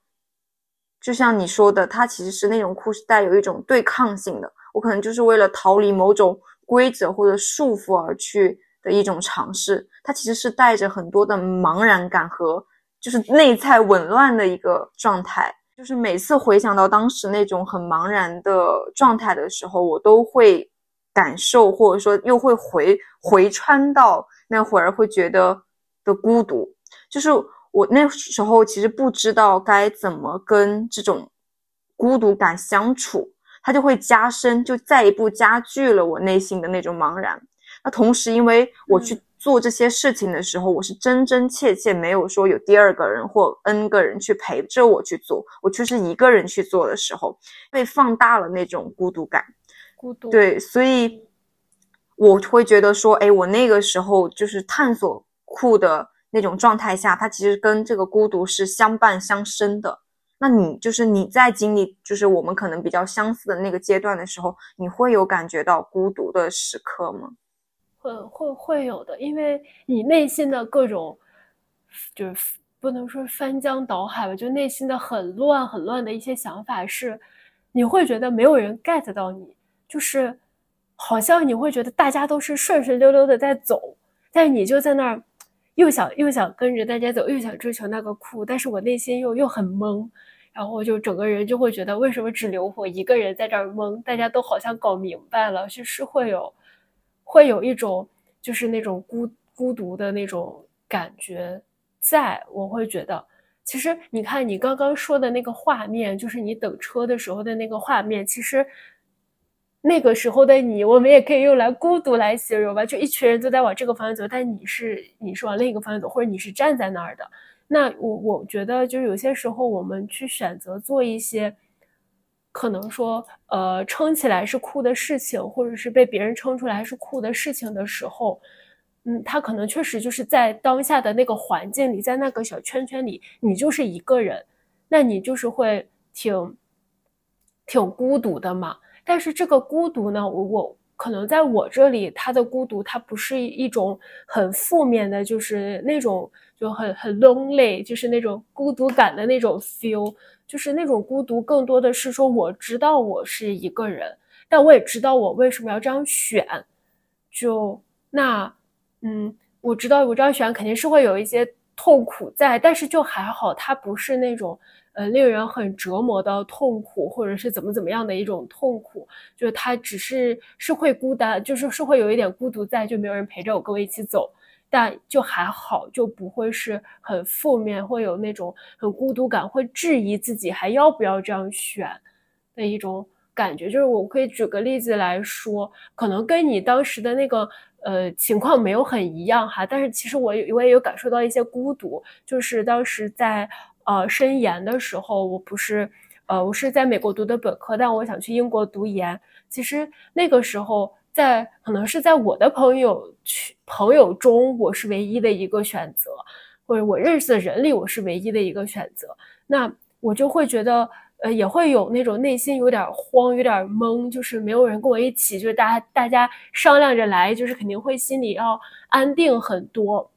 就像你说的，它其实是那种酷是带有一种对抗性的。我可能就是为了逃离某种规则或者束缚而去的一种尝试，它其实是带着很多的茫然感和就是内在紊乱的一个状态。就是每次回想到当时那种很茫然的状态的时候，我都会感受或者说又会回回穿到那会儿会觉得的孤独。就是我那时候其实不知道该怎么跟这种孤独感相处。它就会加深，就再一步加剧了我内心的那种茫然。那同时，因为我去做这些事情的时候，我是真真切切没有说有第二个人或 N 个人去陪着我去做，我却是一个人去做的时候，被放大了那种孤独感。孤独对，所以我会觉得说，哎，我那个时候就是探索酷的那种状态下，它其实跟这个孤独是相伴相生的。那你就是你在经历，就是我们可能比较相似的那个阶段的时候，你会有感觉到孤独的时刻吗？会会会有的，因为你内心的各种，就是不能说翻江倒海吧，就内心的很乱很乱的一些想法是，你会觉得没有人 get 到你，就是好像你会觉得大家都是顺顺溜溜的在走，但你就在那儿。又想又想跟着大家走，又想追求那个酷，但是我内心又又很懵，然后就整个人就会觉得为什么只留我一个人在这儿懵？大家都好像搞明白了，就是会有，会有一种就是那种孤孤独的那种感觉，在我会觉得，其实你看你刚刚说的那个画面，就是你等车的时候的那个画面，其实。那个时候的你，我们也可以用来孤独来形容吧，就一群人都在往这个方向走，但你是你是往另一个方向走，或者你是站在那儿的。那我我觉得，就是有些时候我们去选择做一些，可能说呃撑起来是酷的事情，或者是被别人撑出来是酷的事情的时候，嗯，他可能确实就是在当下的那个环境里，在那个小圈圈里，你就是一个人，那你就是会挺挺孤独的嘛。但是这个孤独呢，我我可能在我这里，他的孤独，它不是一种很负面的，就是那种就很很 lonely，就是那种孤独感的那种 feel，就是那种孤独，更多的是说我知道我是一个人，但我也知道我为什么要这样选，就那嗯，我知道我这样选肯定是会有一些痛苦在，但是就还好，它不是那种。呃，令人很折磨的痛苦，或者是怎么怎么样的一种痛苦，就是他只是是会孤单，就是是会有一点孤独在，就没有人陪着我跟我一起走，但就还好，就不会是很负面，会有那种很孤独感，会质疑自己还要不要这样选的一种感觉。就是我可以举个例子来说，可能跟你当时的那个呃情况没有很一样哈，但是其实我我也有感受到一些孤独，就是当时在。呃，申研的时候，我不是，呃，我是在美国读的本科，但我想去英国读研。其实那个时候，在可能是在我的朋友去朋友中，我是唯一的一个选择，或者我认识的人里，我是唯一的一个选择。那我就会觉得，呃，也会有那种内心有点慌，有点懵，就是没有人跟我一起，就是大家大家商量着来，就是肯定会心里要安定很多。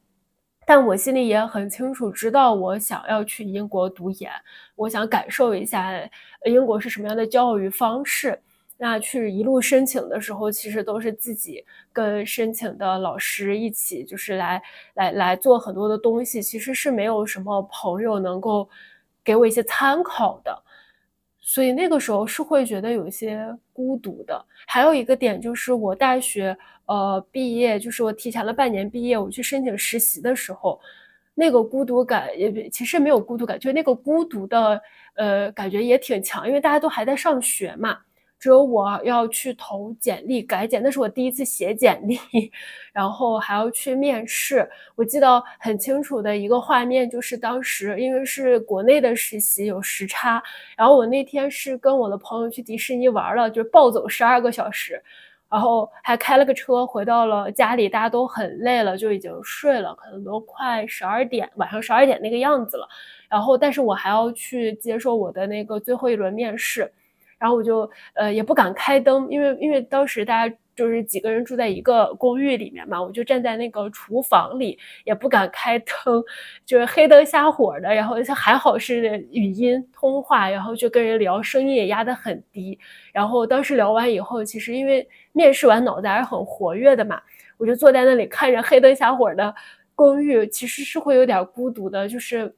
但我心里也很清楚，知道我想要去英国读研，我想感受一下英国是什么样的教育方式。那去一路申请的时候，其实都是自己跟申请的老师一起，就是来来来做很多的东西，其实是没有什么朋友能够给我一些参考的，所以那个时候是会觉得有一些孤独的。还有一个点就是我大学呃毕业，就是我提前了半年毕业，我去申请实习的时候。那个孤独感也其实没有孤独感，就那个孤独的呃感觉也挺强，因为大家都还在上学嘛，只有我要去投简历改简，那是我第一次写简历，然后还要去面试。我记得很清楚的一个画面，就是当时因为是国内的实习有时差，然后我那天是跟我的朋友去迪士尼玩了，就是暴走十二个小时。然后还开了个车回到了家里，大家都很累了，就已经睡了，可能都快十二点，晚上十二点那个样子了。然后，但是我还要去接受我的那个最后一轮面试，然后我就呃也不敢开灯，因为因为当时大家。就是几个人住在一个公寓里面嘛，我就站在那个厨房里，也不敢开灯，就是黑灯瞎火的。然后还好是语音通话，然后就跟人聊，声音也压得很低。然后当时聊完以后，其实因为面试完脑子还是很活跃的嘛，我就坐在那里看着黑灯瞎火的公寓，其实是会有点孤独的，就是。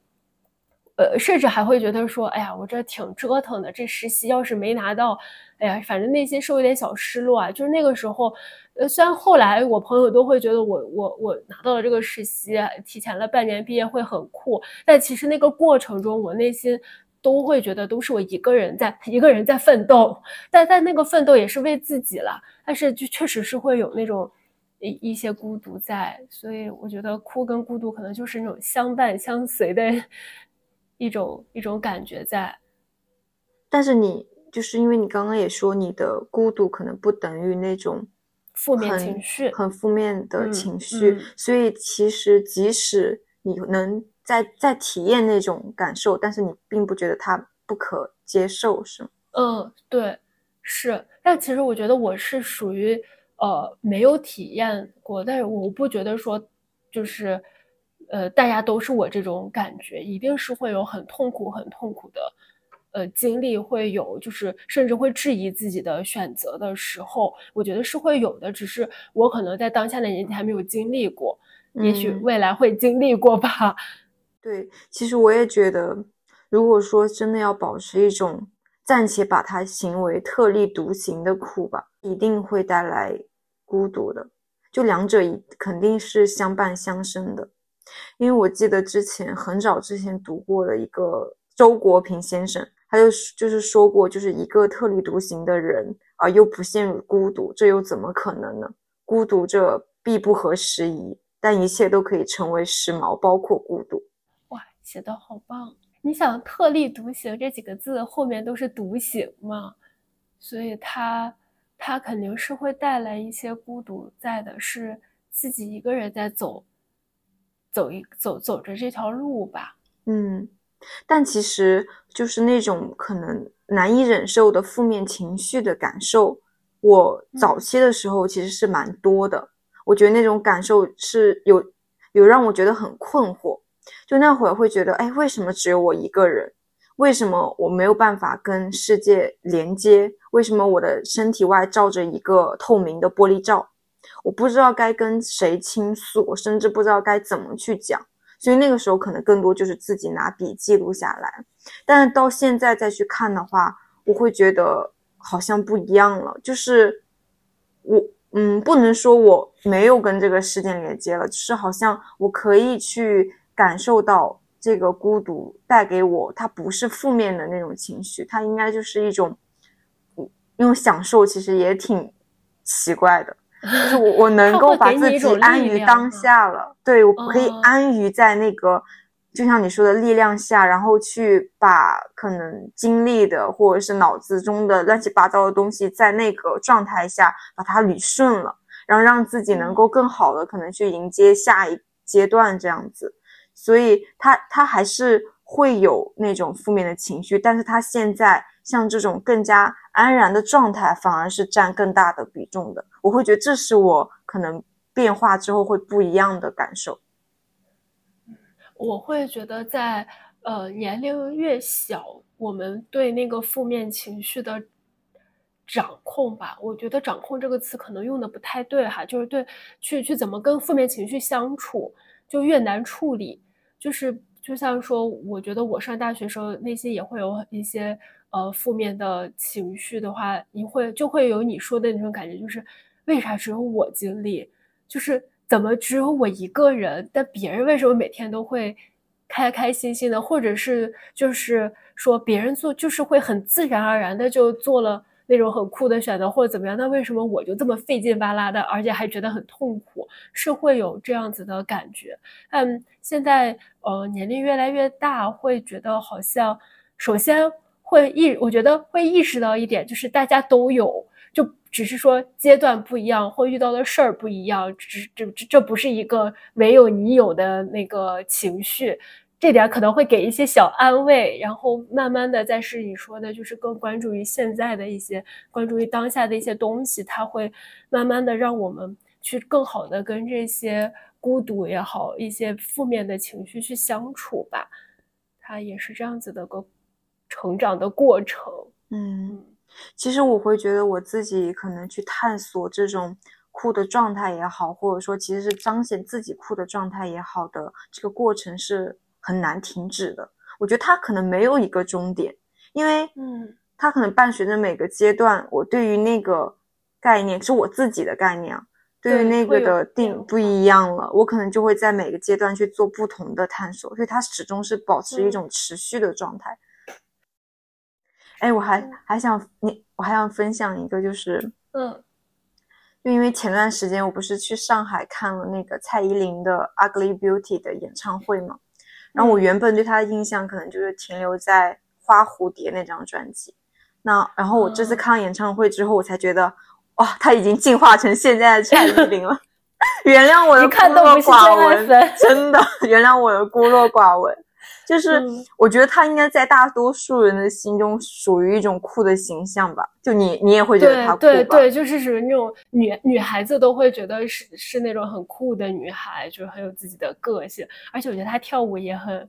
呃，甚至还会觉得说，哎呀，我这挺折腾的，这实习要是没拿到，哎呀，反正内心是有点小失落啊。就是那个时候，呃，虽然后来我朋友都会觉得我我我拿到了这个实习，提前了半年毕业会很酷，但其实那个过程中，我内心都会觉得都是我一个人在一个人在奋斗，但但那个奋斗也是为自己了，但是就确实是会有那种一一些孤独在，所以我觉得哭跟孤独可能就是那种相伴相随的。一种一种感觉在，但是你就是因为你刚刚也说你的孤独可能不等于那种负面情绪，很负面的情绪，所以其实即使你能在在体验那种感受，但是你并不觉得它不可接受，是吗？嗯，对，是。但其实我觉得我是属于呃没有体验过，但是我不觉得说就是。呃，大家都是我这种感觉，一定是会有很痛苦、很痛苦的，呃，经历会有，就是甚至会质疑自己的选择的时候，我觉得是会有的。只是我可能在当下的年纪还没有经历过，也许未来会经历过吧。对，其实我也觉得，如果说真的要保持一种暂且把它行为特立独行的苦吧，一定会带来孤独的。就两者一肯定是相伴相生的。因为我记得之前很早之前读过的一个周国平先生，他就就是说过，就是一个特立独行的人啊，又不陷入孤独，这又怎么可能呢？孤独这必不合时宜，但一切都可以成为时髦，包括孤独。哇，写的好棒！你想“特立独行”这几个字后面都是“独行”嘛，所以他他肯定是会带来一些孤独在的，是自己一个人在走。走一走走着这条路吧，嗯，但其实就是那种可能难以忍受的负面情绪的感受，我早期的时候其实是蛮多的。我觉得那种感受是有有让我觉得很困惑，就那会儿会觉得，哎，为什么只有我一个人？为什么我没有办法跟世界连接？为什么我的身体外罩着一个透明的玻璃罩？我不知道该跟谁倾诉，我甚至不知道该怎么去讲，所以那个时候可能更多就是自己拿笔记录下来。但是到现在再去看的话，我会觉得好像不一样了。就是我，嗯，不能说我没有跟这个世界连接了，就是好像我可以去感受到这个孤独带给我，它不是负面的那种情绪，它应该就是一种，用享受其实也挺奇怪的。就是我，我能够把自己安于当下了，对我可以安于在那个，就像你说的力量下，然后去把可能经历的或者是脑子中的乱七八糟的东西，在那个状态下把它捋顺了，然后让自己能够更好的可能去迎接下一阶段这样子。所以他他还是会有那种负面的情绪，但是他现在像这种更加安然的状态，反而是占更大的比重的。我会觉得这是我可能变化之后会不一样的感受。我会觉得在呃年龄越小，我们对那个负面情绪的掌控吧。我觉得“掌控”这个词可能用的不太对哈，就是对去去怎么跟负面情绪相处，就越难处理。就是就像说，我觉得我上大学时候内心也会有一些呃负面的情绪的话，你会就会有你说的那种感觉，就是为啥只有我经历？就是怎么只有我一个人？但别人为什么每天都会？开开心心的，或者是就是说别人做就是会很自然而然的就做了那种很酷的选择或者怎么样，那为什么我就这么费劲巴拉的，而且还觉得很痛苦？是会有这样子的感觉。嗯，现在呃年龄越来越大，会觉得好像首先会意，我觉得会意识到一点，就是大家都有。就只是说阶段不一样，或遇到的事儿不一样，只这这这不是一个唯有你有的那个情绪，这点可能会给一些小安慰，然后慢慢的再是你说的，就是更关注于现在的一些，关注于当下的一些东西，它会慢慢的让我们去更好的跟这些孤独也好，一些负面的情绪去相处吧，它也是这样子的个成长的过程，嗯。其实我会觉得我自己可能去探索这种酷的状态也好，或者说其实是彰显自己酷的状态也好的这个过程是很难停止的。我觉得它可能没有一个终点，因为嗯，它可能伴随着每个阶段，我对于那个概念是我自己的概念，对于那个的定不一样了，我可能就会在每个阶段去做不同的探索，所以它始终是保持一种持续的状态。哎，我还还想你，我还想分享一个，就是嗯，就因为前段时间我不是去上海看了那个蔡依林的《Ugly Beauty》的演唱会嘛，然后我原本对他的印象可能就是停留在《花蝴蝶》那张专辑，那然后我这次看演唱会之后，我才觉得哇，他已经进化成现在的蔡依林了。原谅我的孤陋寡闻，真的原谅我的孤陋寡闻。就是我觉得他应该在大多数人的心中属于一种酷的形象吧。就你，你也会觉得他酷吧？对对，就是属于那种女女孩子都会觉得是是那种很酷的女孩，就是很有自己的个性。而且我觉得她跳舞也很，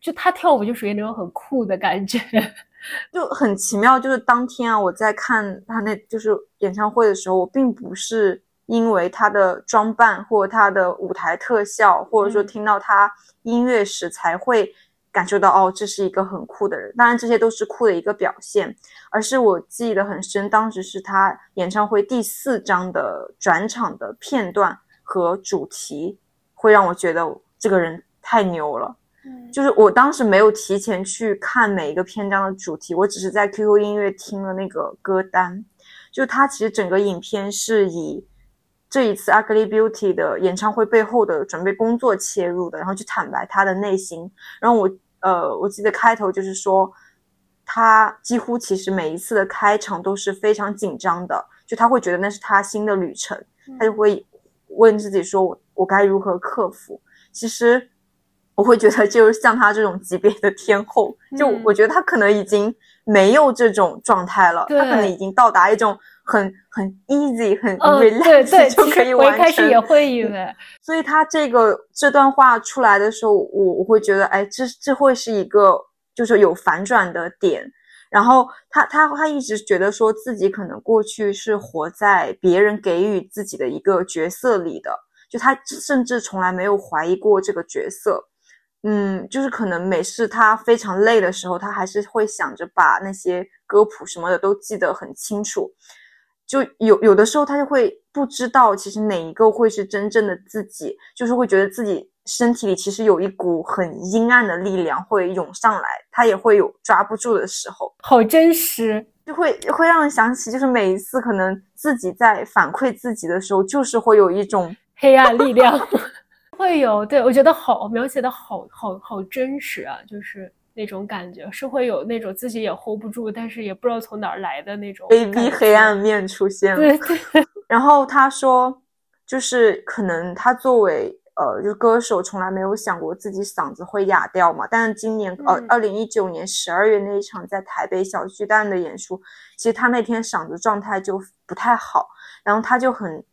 就她跳舞就属于那种很酷的感觉，就很奇妙。就是当天啊，我在看她那就是演唱会的时候，我并不是。因为他的装扮，或他的舞台特效，或者说听到他音乐时，才会感受到哦，这是一个很酷的人。当然，这些都是酷的一个表现。而是我记得很深，当时是他演唱会第四章的转场的片段和主题，会让我觉得这个人太牛了。嗯，就是我当时没有提前去看每一个篇章的主题，我只是在 QQ 音乐听了那个歌单。就他其实整个影片是以。这一次《Ugly Beauty》的演唱会背后的准备工作切入的，然后去坦白他的内心。然后我呃，我记得开头就是说，他几乎其实每一次的开场都是非常紧张的，就他会觉得那是他新的旅程，他就会问自己说：“我我该如何克服？”其实我会觉得，就是像他这种级别的天后，就我觉得他可能已经没有这种状态了，他可能已经到达一种。很很 easy，很 relax 就可以完成。我一开始也会以为，所以他这个这段话出来的时候，我我会觉得，哎，这这会是一个就是有反转的点。然后他他他一直觉得说自己可能过去是活在别人给予自己的一个角色里的，就他甚至从来没有怀疑过这个角色。嗯，就是可能每次他非常累的时候，他还是会想着把那些歌谱什么的都记得很清楚。就有有的时候，他就会不知道其实哪一个会是真正的自己，就是会觉得自己身体里其实有一股很阴暗的力量会涌上来，他也会有抓不住的时候。好真实，就会会让人想起，就是每一次可能自己在反馈自己的时候，就是会有一种 黑暗力量，会有。对我觉得好描写的好好好真实啊，就是。那种感觉是会有那种自己也 hold 不住，但是也不知道从哪儿来的那种 A B 黑暗面出现了。对对。然后他说，就是可能他作为呃，就歌手，从来没有想过自己嗓子会哑掉嘛。但是今年呃，二零一九年十二月那一场在台北小巨蛋的演出，其实他那天嗓子状态就不太好，然后他就很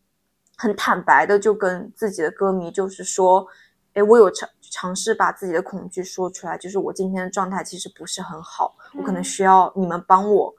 很坦白的就跟自己的歌迷就是说。哎，我有尝尝试把自己的恐惧说出来，就是我今天的状态其实不是很好，我可能需要你们帮我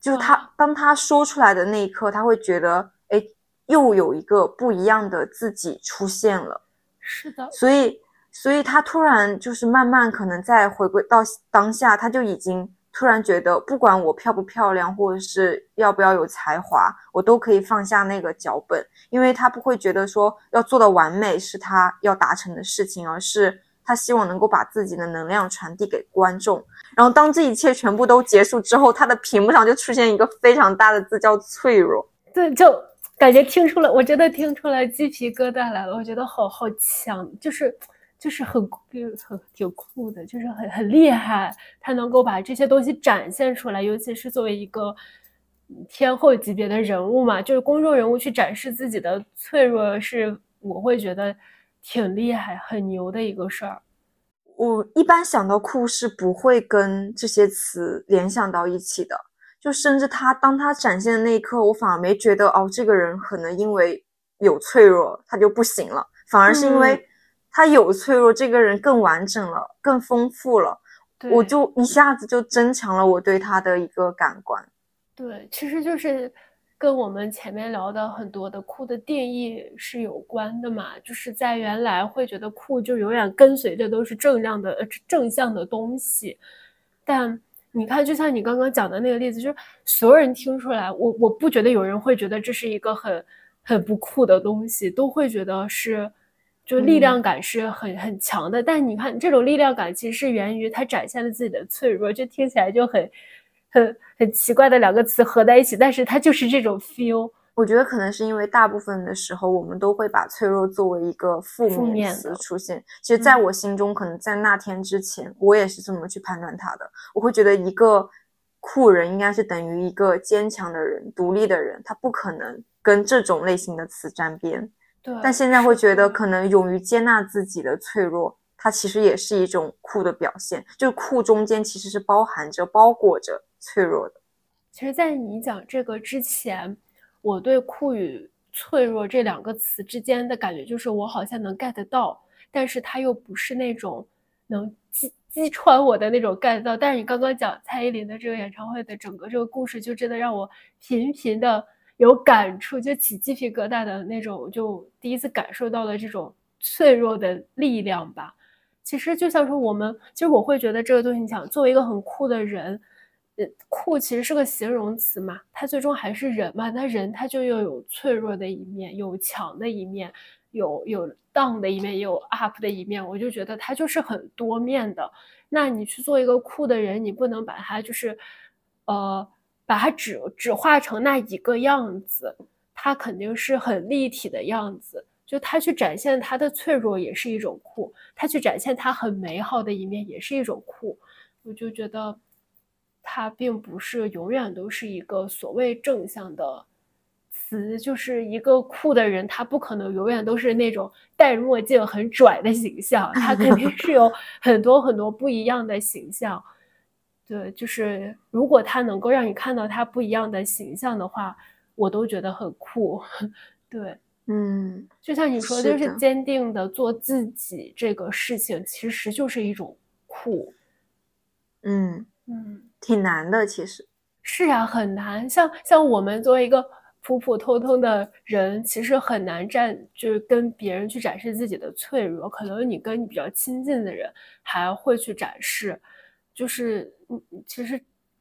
就是他当他说出来的那一刻，他会觉得，哎，又有一个不一样的自己出现了。是的，所以，所以他突然就是慢慢可能在回归到当下，他就已经。突然觉得，不管我漂不漂亮，或者是要不要有才华，我都可以放下那个脚本，因为他不会觉得说要做的完美是他要达成的事情，而是他希望能够把自己的能量传递给观众。然后当这一切全部都结束之后，他的屏幕上就出现一个非常大的字，叫脆弱。对，就感觉听出了，我真的听出来鸡皮疙瘩来了，我觉得好好强，就是。就是很很挺酷的，就是很很厉害，他能够把这些东西展现出来，尤其是作为一个天后级别的人物嘛，就是公众人物去展示自己的脆弱，是我会觉得挺厉害、很牛的一个事儿。我一般想到酷是不会跟这些词联想到一起的，就甚至他当他展现的那一刻，我反而没觉得哦，这个人可能因为有脆弱他就不行了，反而是因为。他有脆弱，这个人更完整了，更丰富了，我就一下子就增强了我对他的一个感官。对，其实就是跟我们前面聊的很多的酷的定义是有关的嘛。就是在原来会觉得酷就永远跟随着都是正量的、正向的东西，但你看，就像你刚刚讲的那个例子，就是所有人听出来，我我不觉得有人会觉得这是一个很很不酷的东西，都会觉得是。就力量感是很很强的，但你看这种力量感其实是源于他展现了自己的脆弱，就听起来就很很很奇怪的两个词合在一起，但是它就是这种 feel。我觉得可能是因为大部分的时候我们都会把脆弱作为一个负面词出现。其实，在我心中，可能在那天之前，我也是这么去判断他的。我会觉得一个酷人应该是等于一个坚强的人、独立的人，他不可能跟这种类型的词沾边。但现在会觉得，可能勇于接纳自己的脆弱，它其实也是一种酷的表现。就是酷中间其实是包含着、包裹着脆弱的。其实，在你讲这个之前，我对酷与脆弱这两个词之间的感觉，就是我好像能 get 到，但是它又不是那种能击击穿我的那种 get 到。但是你刚刚讲蔡依林的这个演唱会的整个这个故事，就真的让我频频的。有感触，就起鸡皮疙瘩的那种，就第一次感受到了这种脆弱的力量吧。其实就像说我们，其实我会觉得这个东西，你想作为一个很酷的人，呃，酷其实是个形容词嘛，他最终还是人嘛。那人他就又有脆弱的一面，有强的一面，有有 down 的一面，也有 up 的一面。我就觉得他就是很多面的。那你去做一个酷的人，你不能把他就是，呃。把它只只画成那一个样子，它肯定是很立体的样子。就他去展现他的脆弱也是一种酷，他去展现他很美好的一面也是一种酷。我就觉得，他并不是永远都是一个所谓正向的词，就是一个酷的人，他不可能永远都是那种戴墨镜很拽的形象，他肯定是有 很多很多不一样的形象。对，就是如果他能够让你看到他不一样的形象的话，我都觉得很酷。对，嗯，就像你说，就是坚定的做自己这个事情，其实就是一种酷。嗯嗯，挺难的，其实是啊，很难。像像我们作为一个普普通通的人，其实很难站，就是跟别人去展示自己的脆弱。可能你跟你比较亲近的人还会去展示。就是，嗯，其实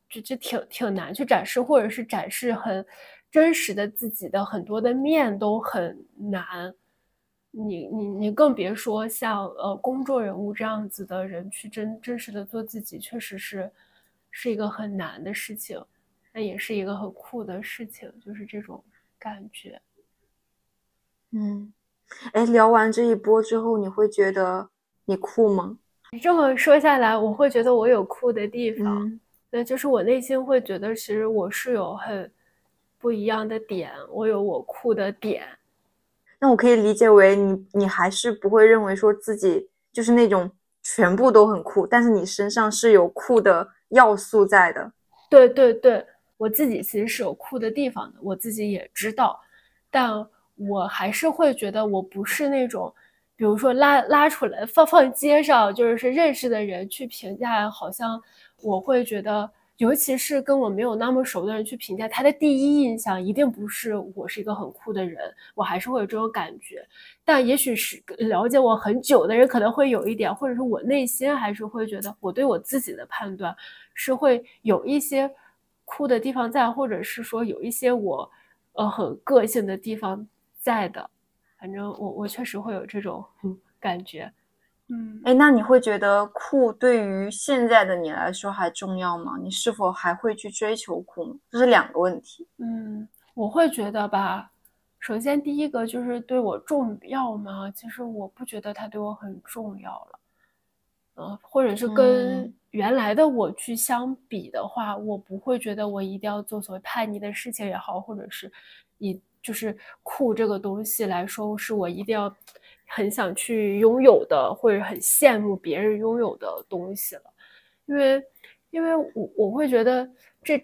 就就挺挺难去展示，或者是展示很真实的自己的很多的面都很难。你你你更别说像呃公众人物这样子的人去真真实的做自己，确实是是一个很难的事情，那也是一个很酷的事情，就是这种感觉。嗯，哎，聊完这一波之后，你会觉得你酷吗？你这么说下来，我会觉得我有酷的地方，那就是我内心会觉得，其实我是有很不一样的点，我有我酷的点。那我可以理解为你，你还是不会认为说自己就是那种全部都很酷，但是你身上是有酷的要素在的。对对对，我自己其实是有酷的地方的，我自己也知道，但我还是会觉得我不是那种。比如说拉拉出来放放街上，就是是认识的人去评价，好像我会觉得尤其是跟我没有那么熟的人去评价他的第一印象，一定不是我是一个很酷的人，我还是会有这种感觉。但也许是了解我很久的人可能会有一点，或者是我内心还是会觉得我对我自己的判断是会有一些酷的地方在，或者是说有一些我呃很个性的地方在的。反正我我确实会有这种感觉。嗯，哎，那你会觉得酷对于现在的你来说还重要吗？你是否还会去追求酷呢？这是两个问题。嗯，我会觉得吧。首先，第一个就是对我重要吗？其实我不觉得它对我很重要了。呃，或者是跟原来的我去相比的话，我不会觉得我一定要做所谓叛逆的事情也好，或者是以就是酷这个东西来说，是我一定要。很想去拥有的，或者很羡慕别人拥有的东西了，因为，因为我我会觉得这，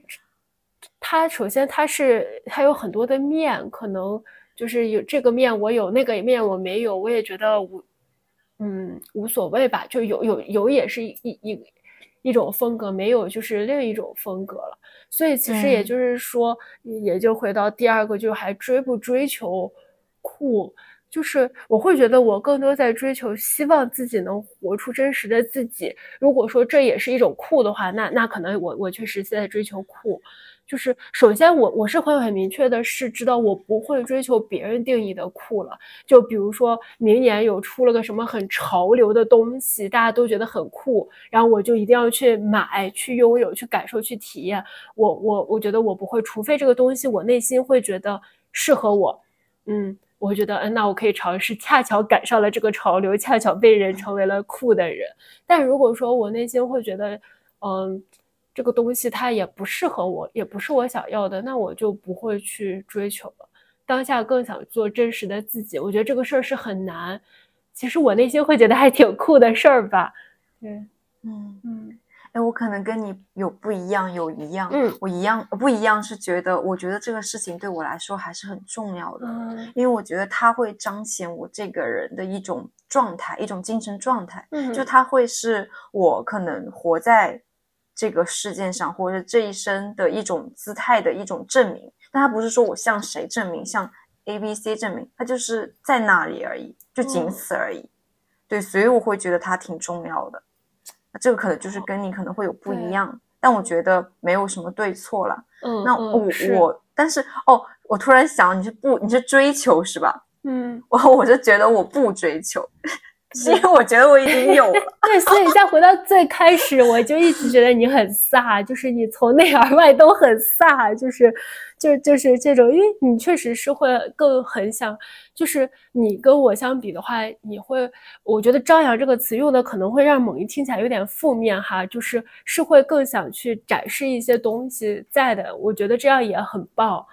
它首先它是它有很多的面，可能就是有这个面我有，那个面我没有，我也觉得无，嗯，无所谓吧，就有有有也是一一一种风格，没有就是另一种风格了，所以其实也就是说，也就回到第二个，就还追不追求酷。就是我会觉得我更多在追求，希望自己能活出真实的自己。如果说这也是一种酷的话，那那可能我我确实在追求酷。就是首先我我是会很明确的是知道我不会追求别人定义的酷了。就比如说明年有出了个什么很潮流的东西，大家都觉得很酷，然后我就一定要去买、去拥有、去感受、去体验。我我我觉得我不会，除非这个东西我内心会觉得适合我，嗯。我觉得，嗯，那我可以尝试，恰巧赶上了这个潮流，恰巧被人成为了酷的人。但如果说我内心会觉得，嗯，这个东西它也不适合我，也不是我想要的，那我就不会去追求了。当下更想做真实的自己。我觉得这个事儿是很难，其实我内心会觉得还挺酷的事儿吧。对，嗯嗯。哎，我可能跟你有不一样，有一样。嗯，我一样不一样是觉得，我觉得这个事情对我来说还是很重要的。嗯，因为我觉得它会彰显我这个人的一种状态，一种精神状态。嗯，就它会是我可能活在这个世界上，或者是这一生的一种姿态的一种证明。但他不是说我向谁证明，向 A、B、C 证明，他就是在那里而已，就仅此而已。对，所以我会觉得它挺重要的。这个可能就是跟你可能会有不一样，但我觉得没有什么对错了。嗯，那我我，但是哦，我突然想，你是不你是追求是吧？嗯，我我就觉得我不追求。因为我觉得我已经有了，对，所以再回到最开始，我就一直觉得你很飒，就是你从内而外都很飒，就是，就就是这种，因为你确实是会更很想，就是你跟我相比的话，你会，我觉得张扬这个词用的可能会让某一听起来有点负面哈，就是是会更想去展示一些东西在的，我觉得这样也很棒，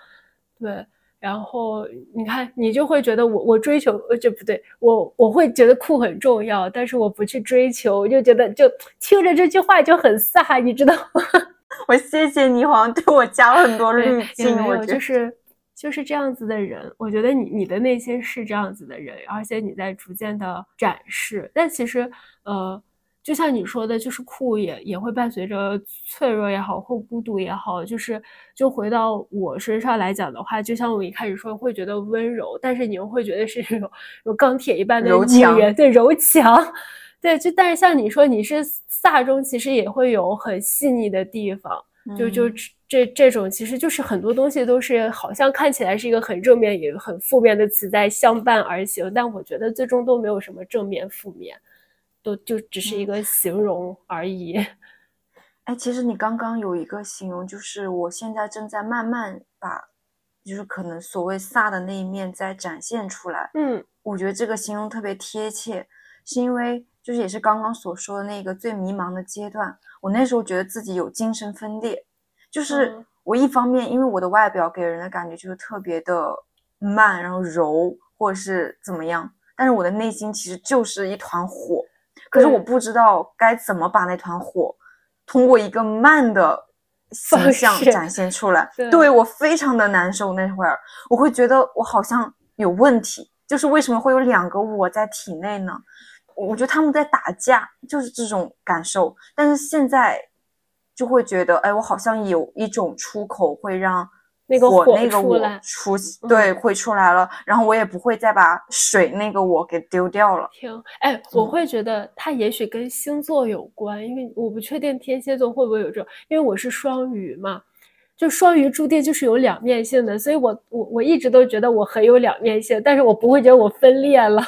对。然后你看，你就会觉得我我追求呃这不对，我我会觉得酷很重要，但是我不去追求，我就觉得就听着这句话就很飒，你知道吗？我谢谢你，好像对我加了很多滤镜。没有，就是就是这样子的人，我觉得你你的内心是这样子的人，而且你在逐渐的展示，但其实呃。就像你说的，就是酷也也会伴随着脆弱也好，或孤独也好，就是就回到我身上来讲的话，就像我一开始说会觉得温柔，但是你又会觉得是那种有钢铁一般的柔强，对柔强，对，就但是像你说你是飒中，其实也会有很细腻的地方，就就这这种其实就是很多东西都是好像看起来是一个很正面也很负面的词在相伴而行，但我觉得最终都没有什么正面负面。都就只是一个形容而已。哎，其实你刚刚有一个形容，就是我现在正在慢慢把，就是可能所谓飒的那一面在展现出来。嗯，我觉得这个形容特别贴切，是因为就是也是刚刚所说的那个最迷茫的阶段，我那时候觉得自己有精神分裂，就是我一方面因为我的外表给人的感觉就是特别的慢，然后柔或者是怎么样，但是我的内心其实就是一团火。可是我不知道该怎么把那团火通过一个慢的形象展现出来。对我非常的难受。那会儿我会觉得我好像有问题，就是为什么会有两个我在体内呢？我觉得他们在打架，就是这种感受。但是现在就会觉得，哎，我好像有一种出口会让那个火那个我出来，出对会出来了，然后我也不会再把水那个我给丢掉了。听，哎，我会觉得它也许跟星座有关，因为我不确定天蝎座会不会有这种，因为我是双鱼嘛。就双鱼注定就是有两面性的，所以我我我一直都觉得我很有两面性，但是我不会觉得我分裂了，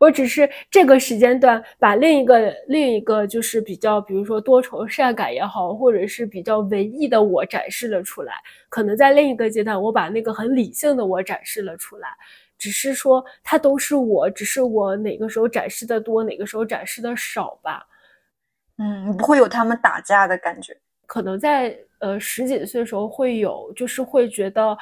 我只是这个时间段把另一个另一个就是比较，比如说多愁善感也好，或者是比较文艺的我展示了出来，可能在另一个阶段我把那个很理性的我展示了出来，只是说它都是我，只是我哪个时候展示的多，哪个时候展示的少吧。嗯，不会有他们打架的感觉，可能在。呃，十几岁的时候会有，就是会觉得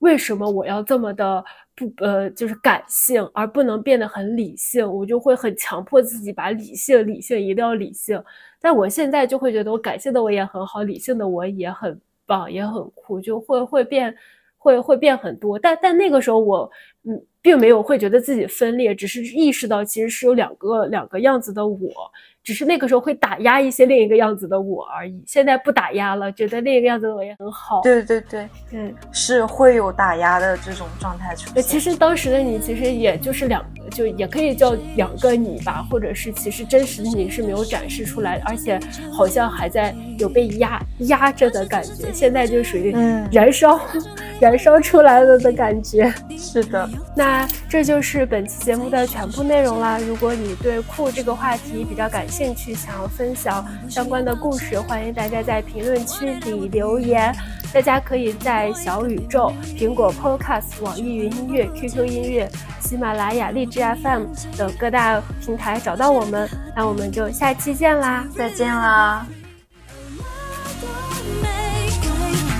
为什么我要这么的不呃，就是感性而不能变得很理性，我就会很强迫自己把理性理性一定要理性。但我现在就会觉得我感性的我也很好，理性的我也很棒，也很酷，就会会变，会会变很多。但但那个时候我嗯，并没有会觉得自己分裂，只是意识到其实是有两个两个样子的我。只是那个时候会打压一些另一个样子的我而已，现在不打压了，觉得另一个样子的我也很好。对对对，嗯，是会有打压的这种状态出现。其实当时的你其实也就是两个，就也可以叫两个你吧，或者是其实真实的你是没有展示出来，而且好像还在有被压压着的感觉。现在就属于燃烧，燃烧出来了的感觉。是的，那这就是本期节目的全部内容啦。如果你对酷这个话题比较感兴趣想要分享相关的故事，欢迎大家在评论区里留言。大家可以在小宇宙、苹果 Podcast、网易云音乐、QQ 音乐、喜马拉雅、荔枝 FM 等各大平台找到我们。那我们就下期见啦，再见啦！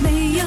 没有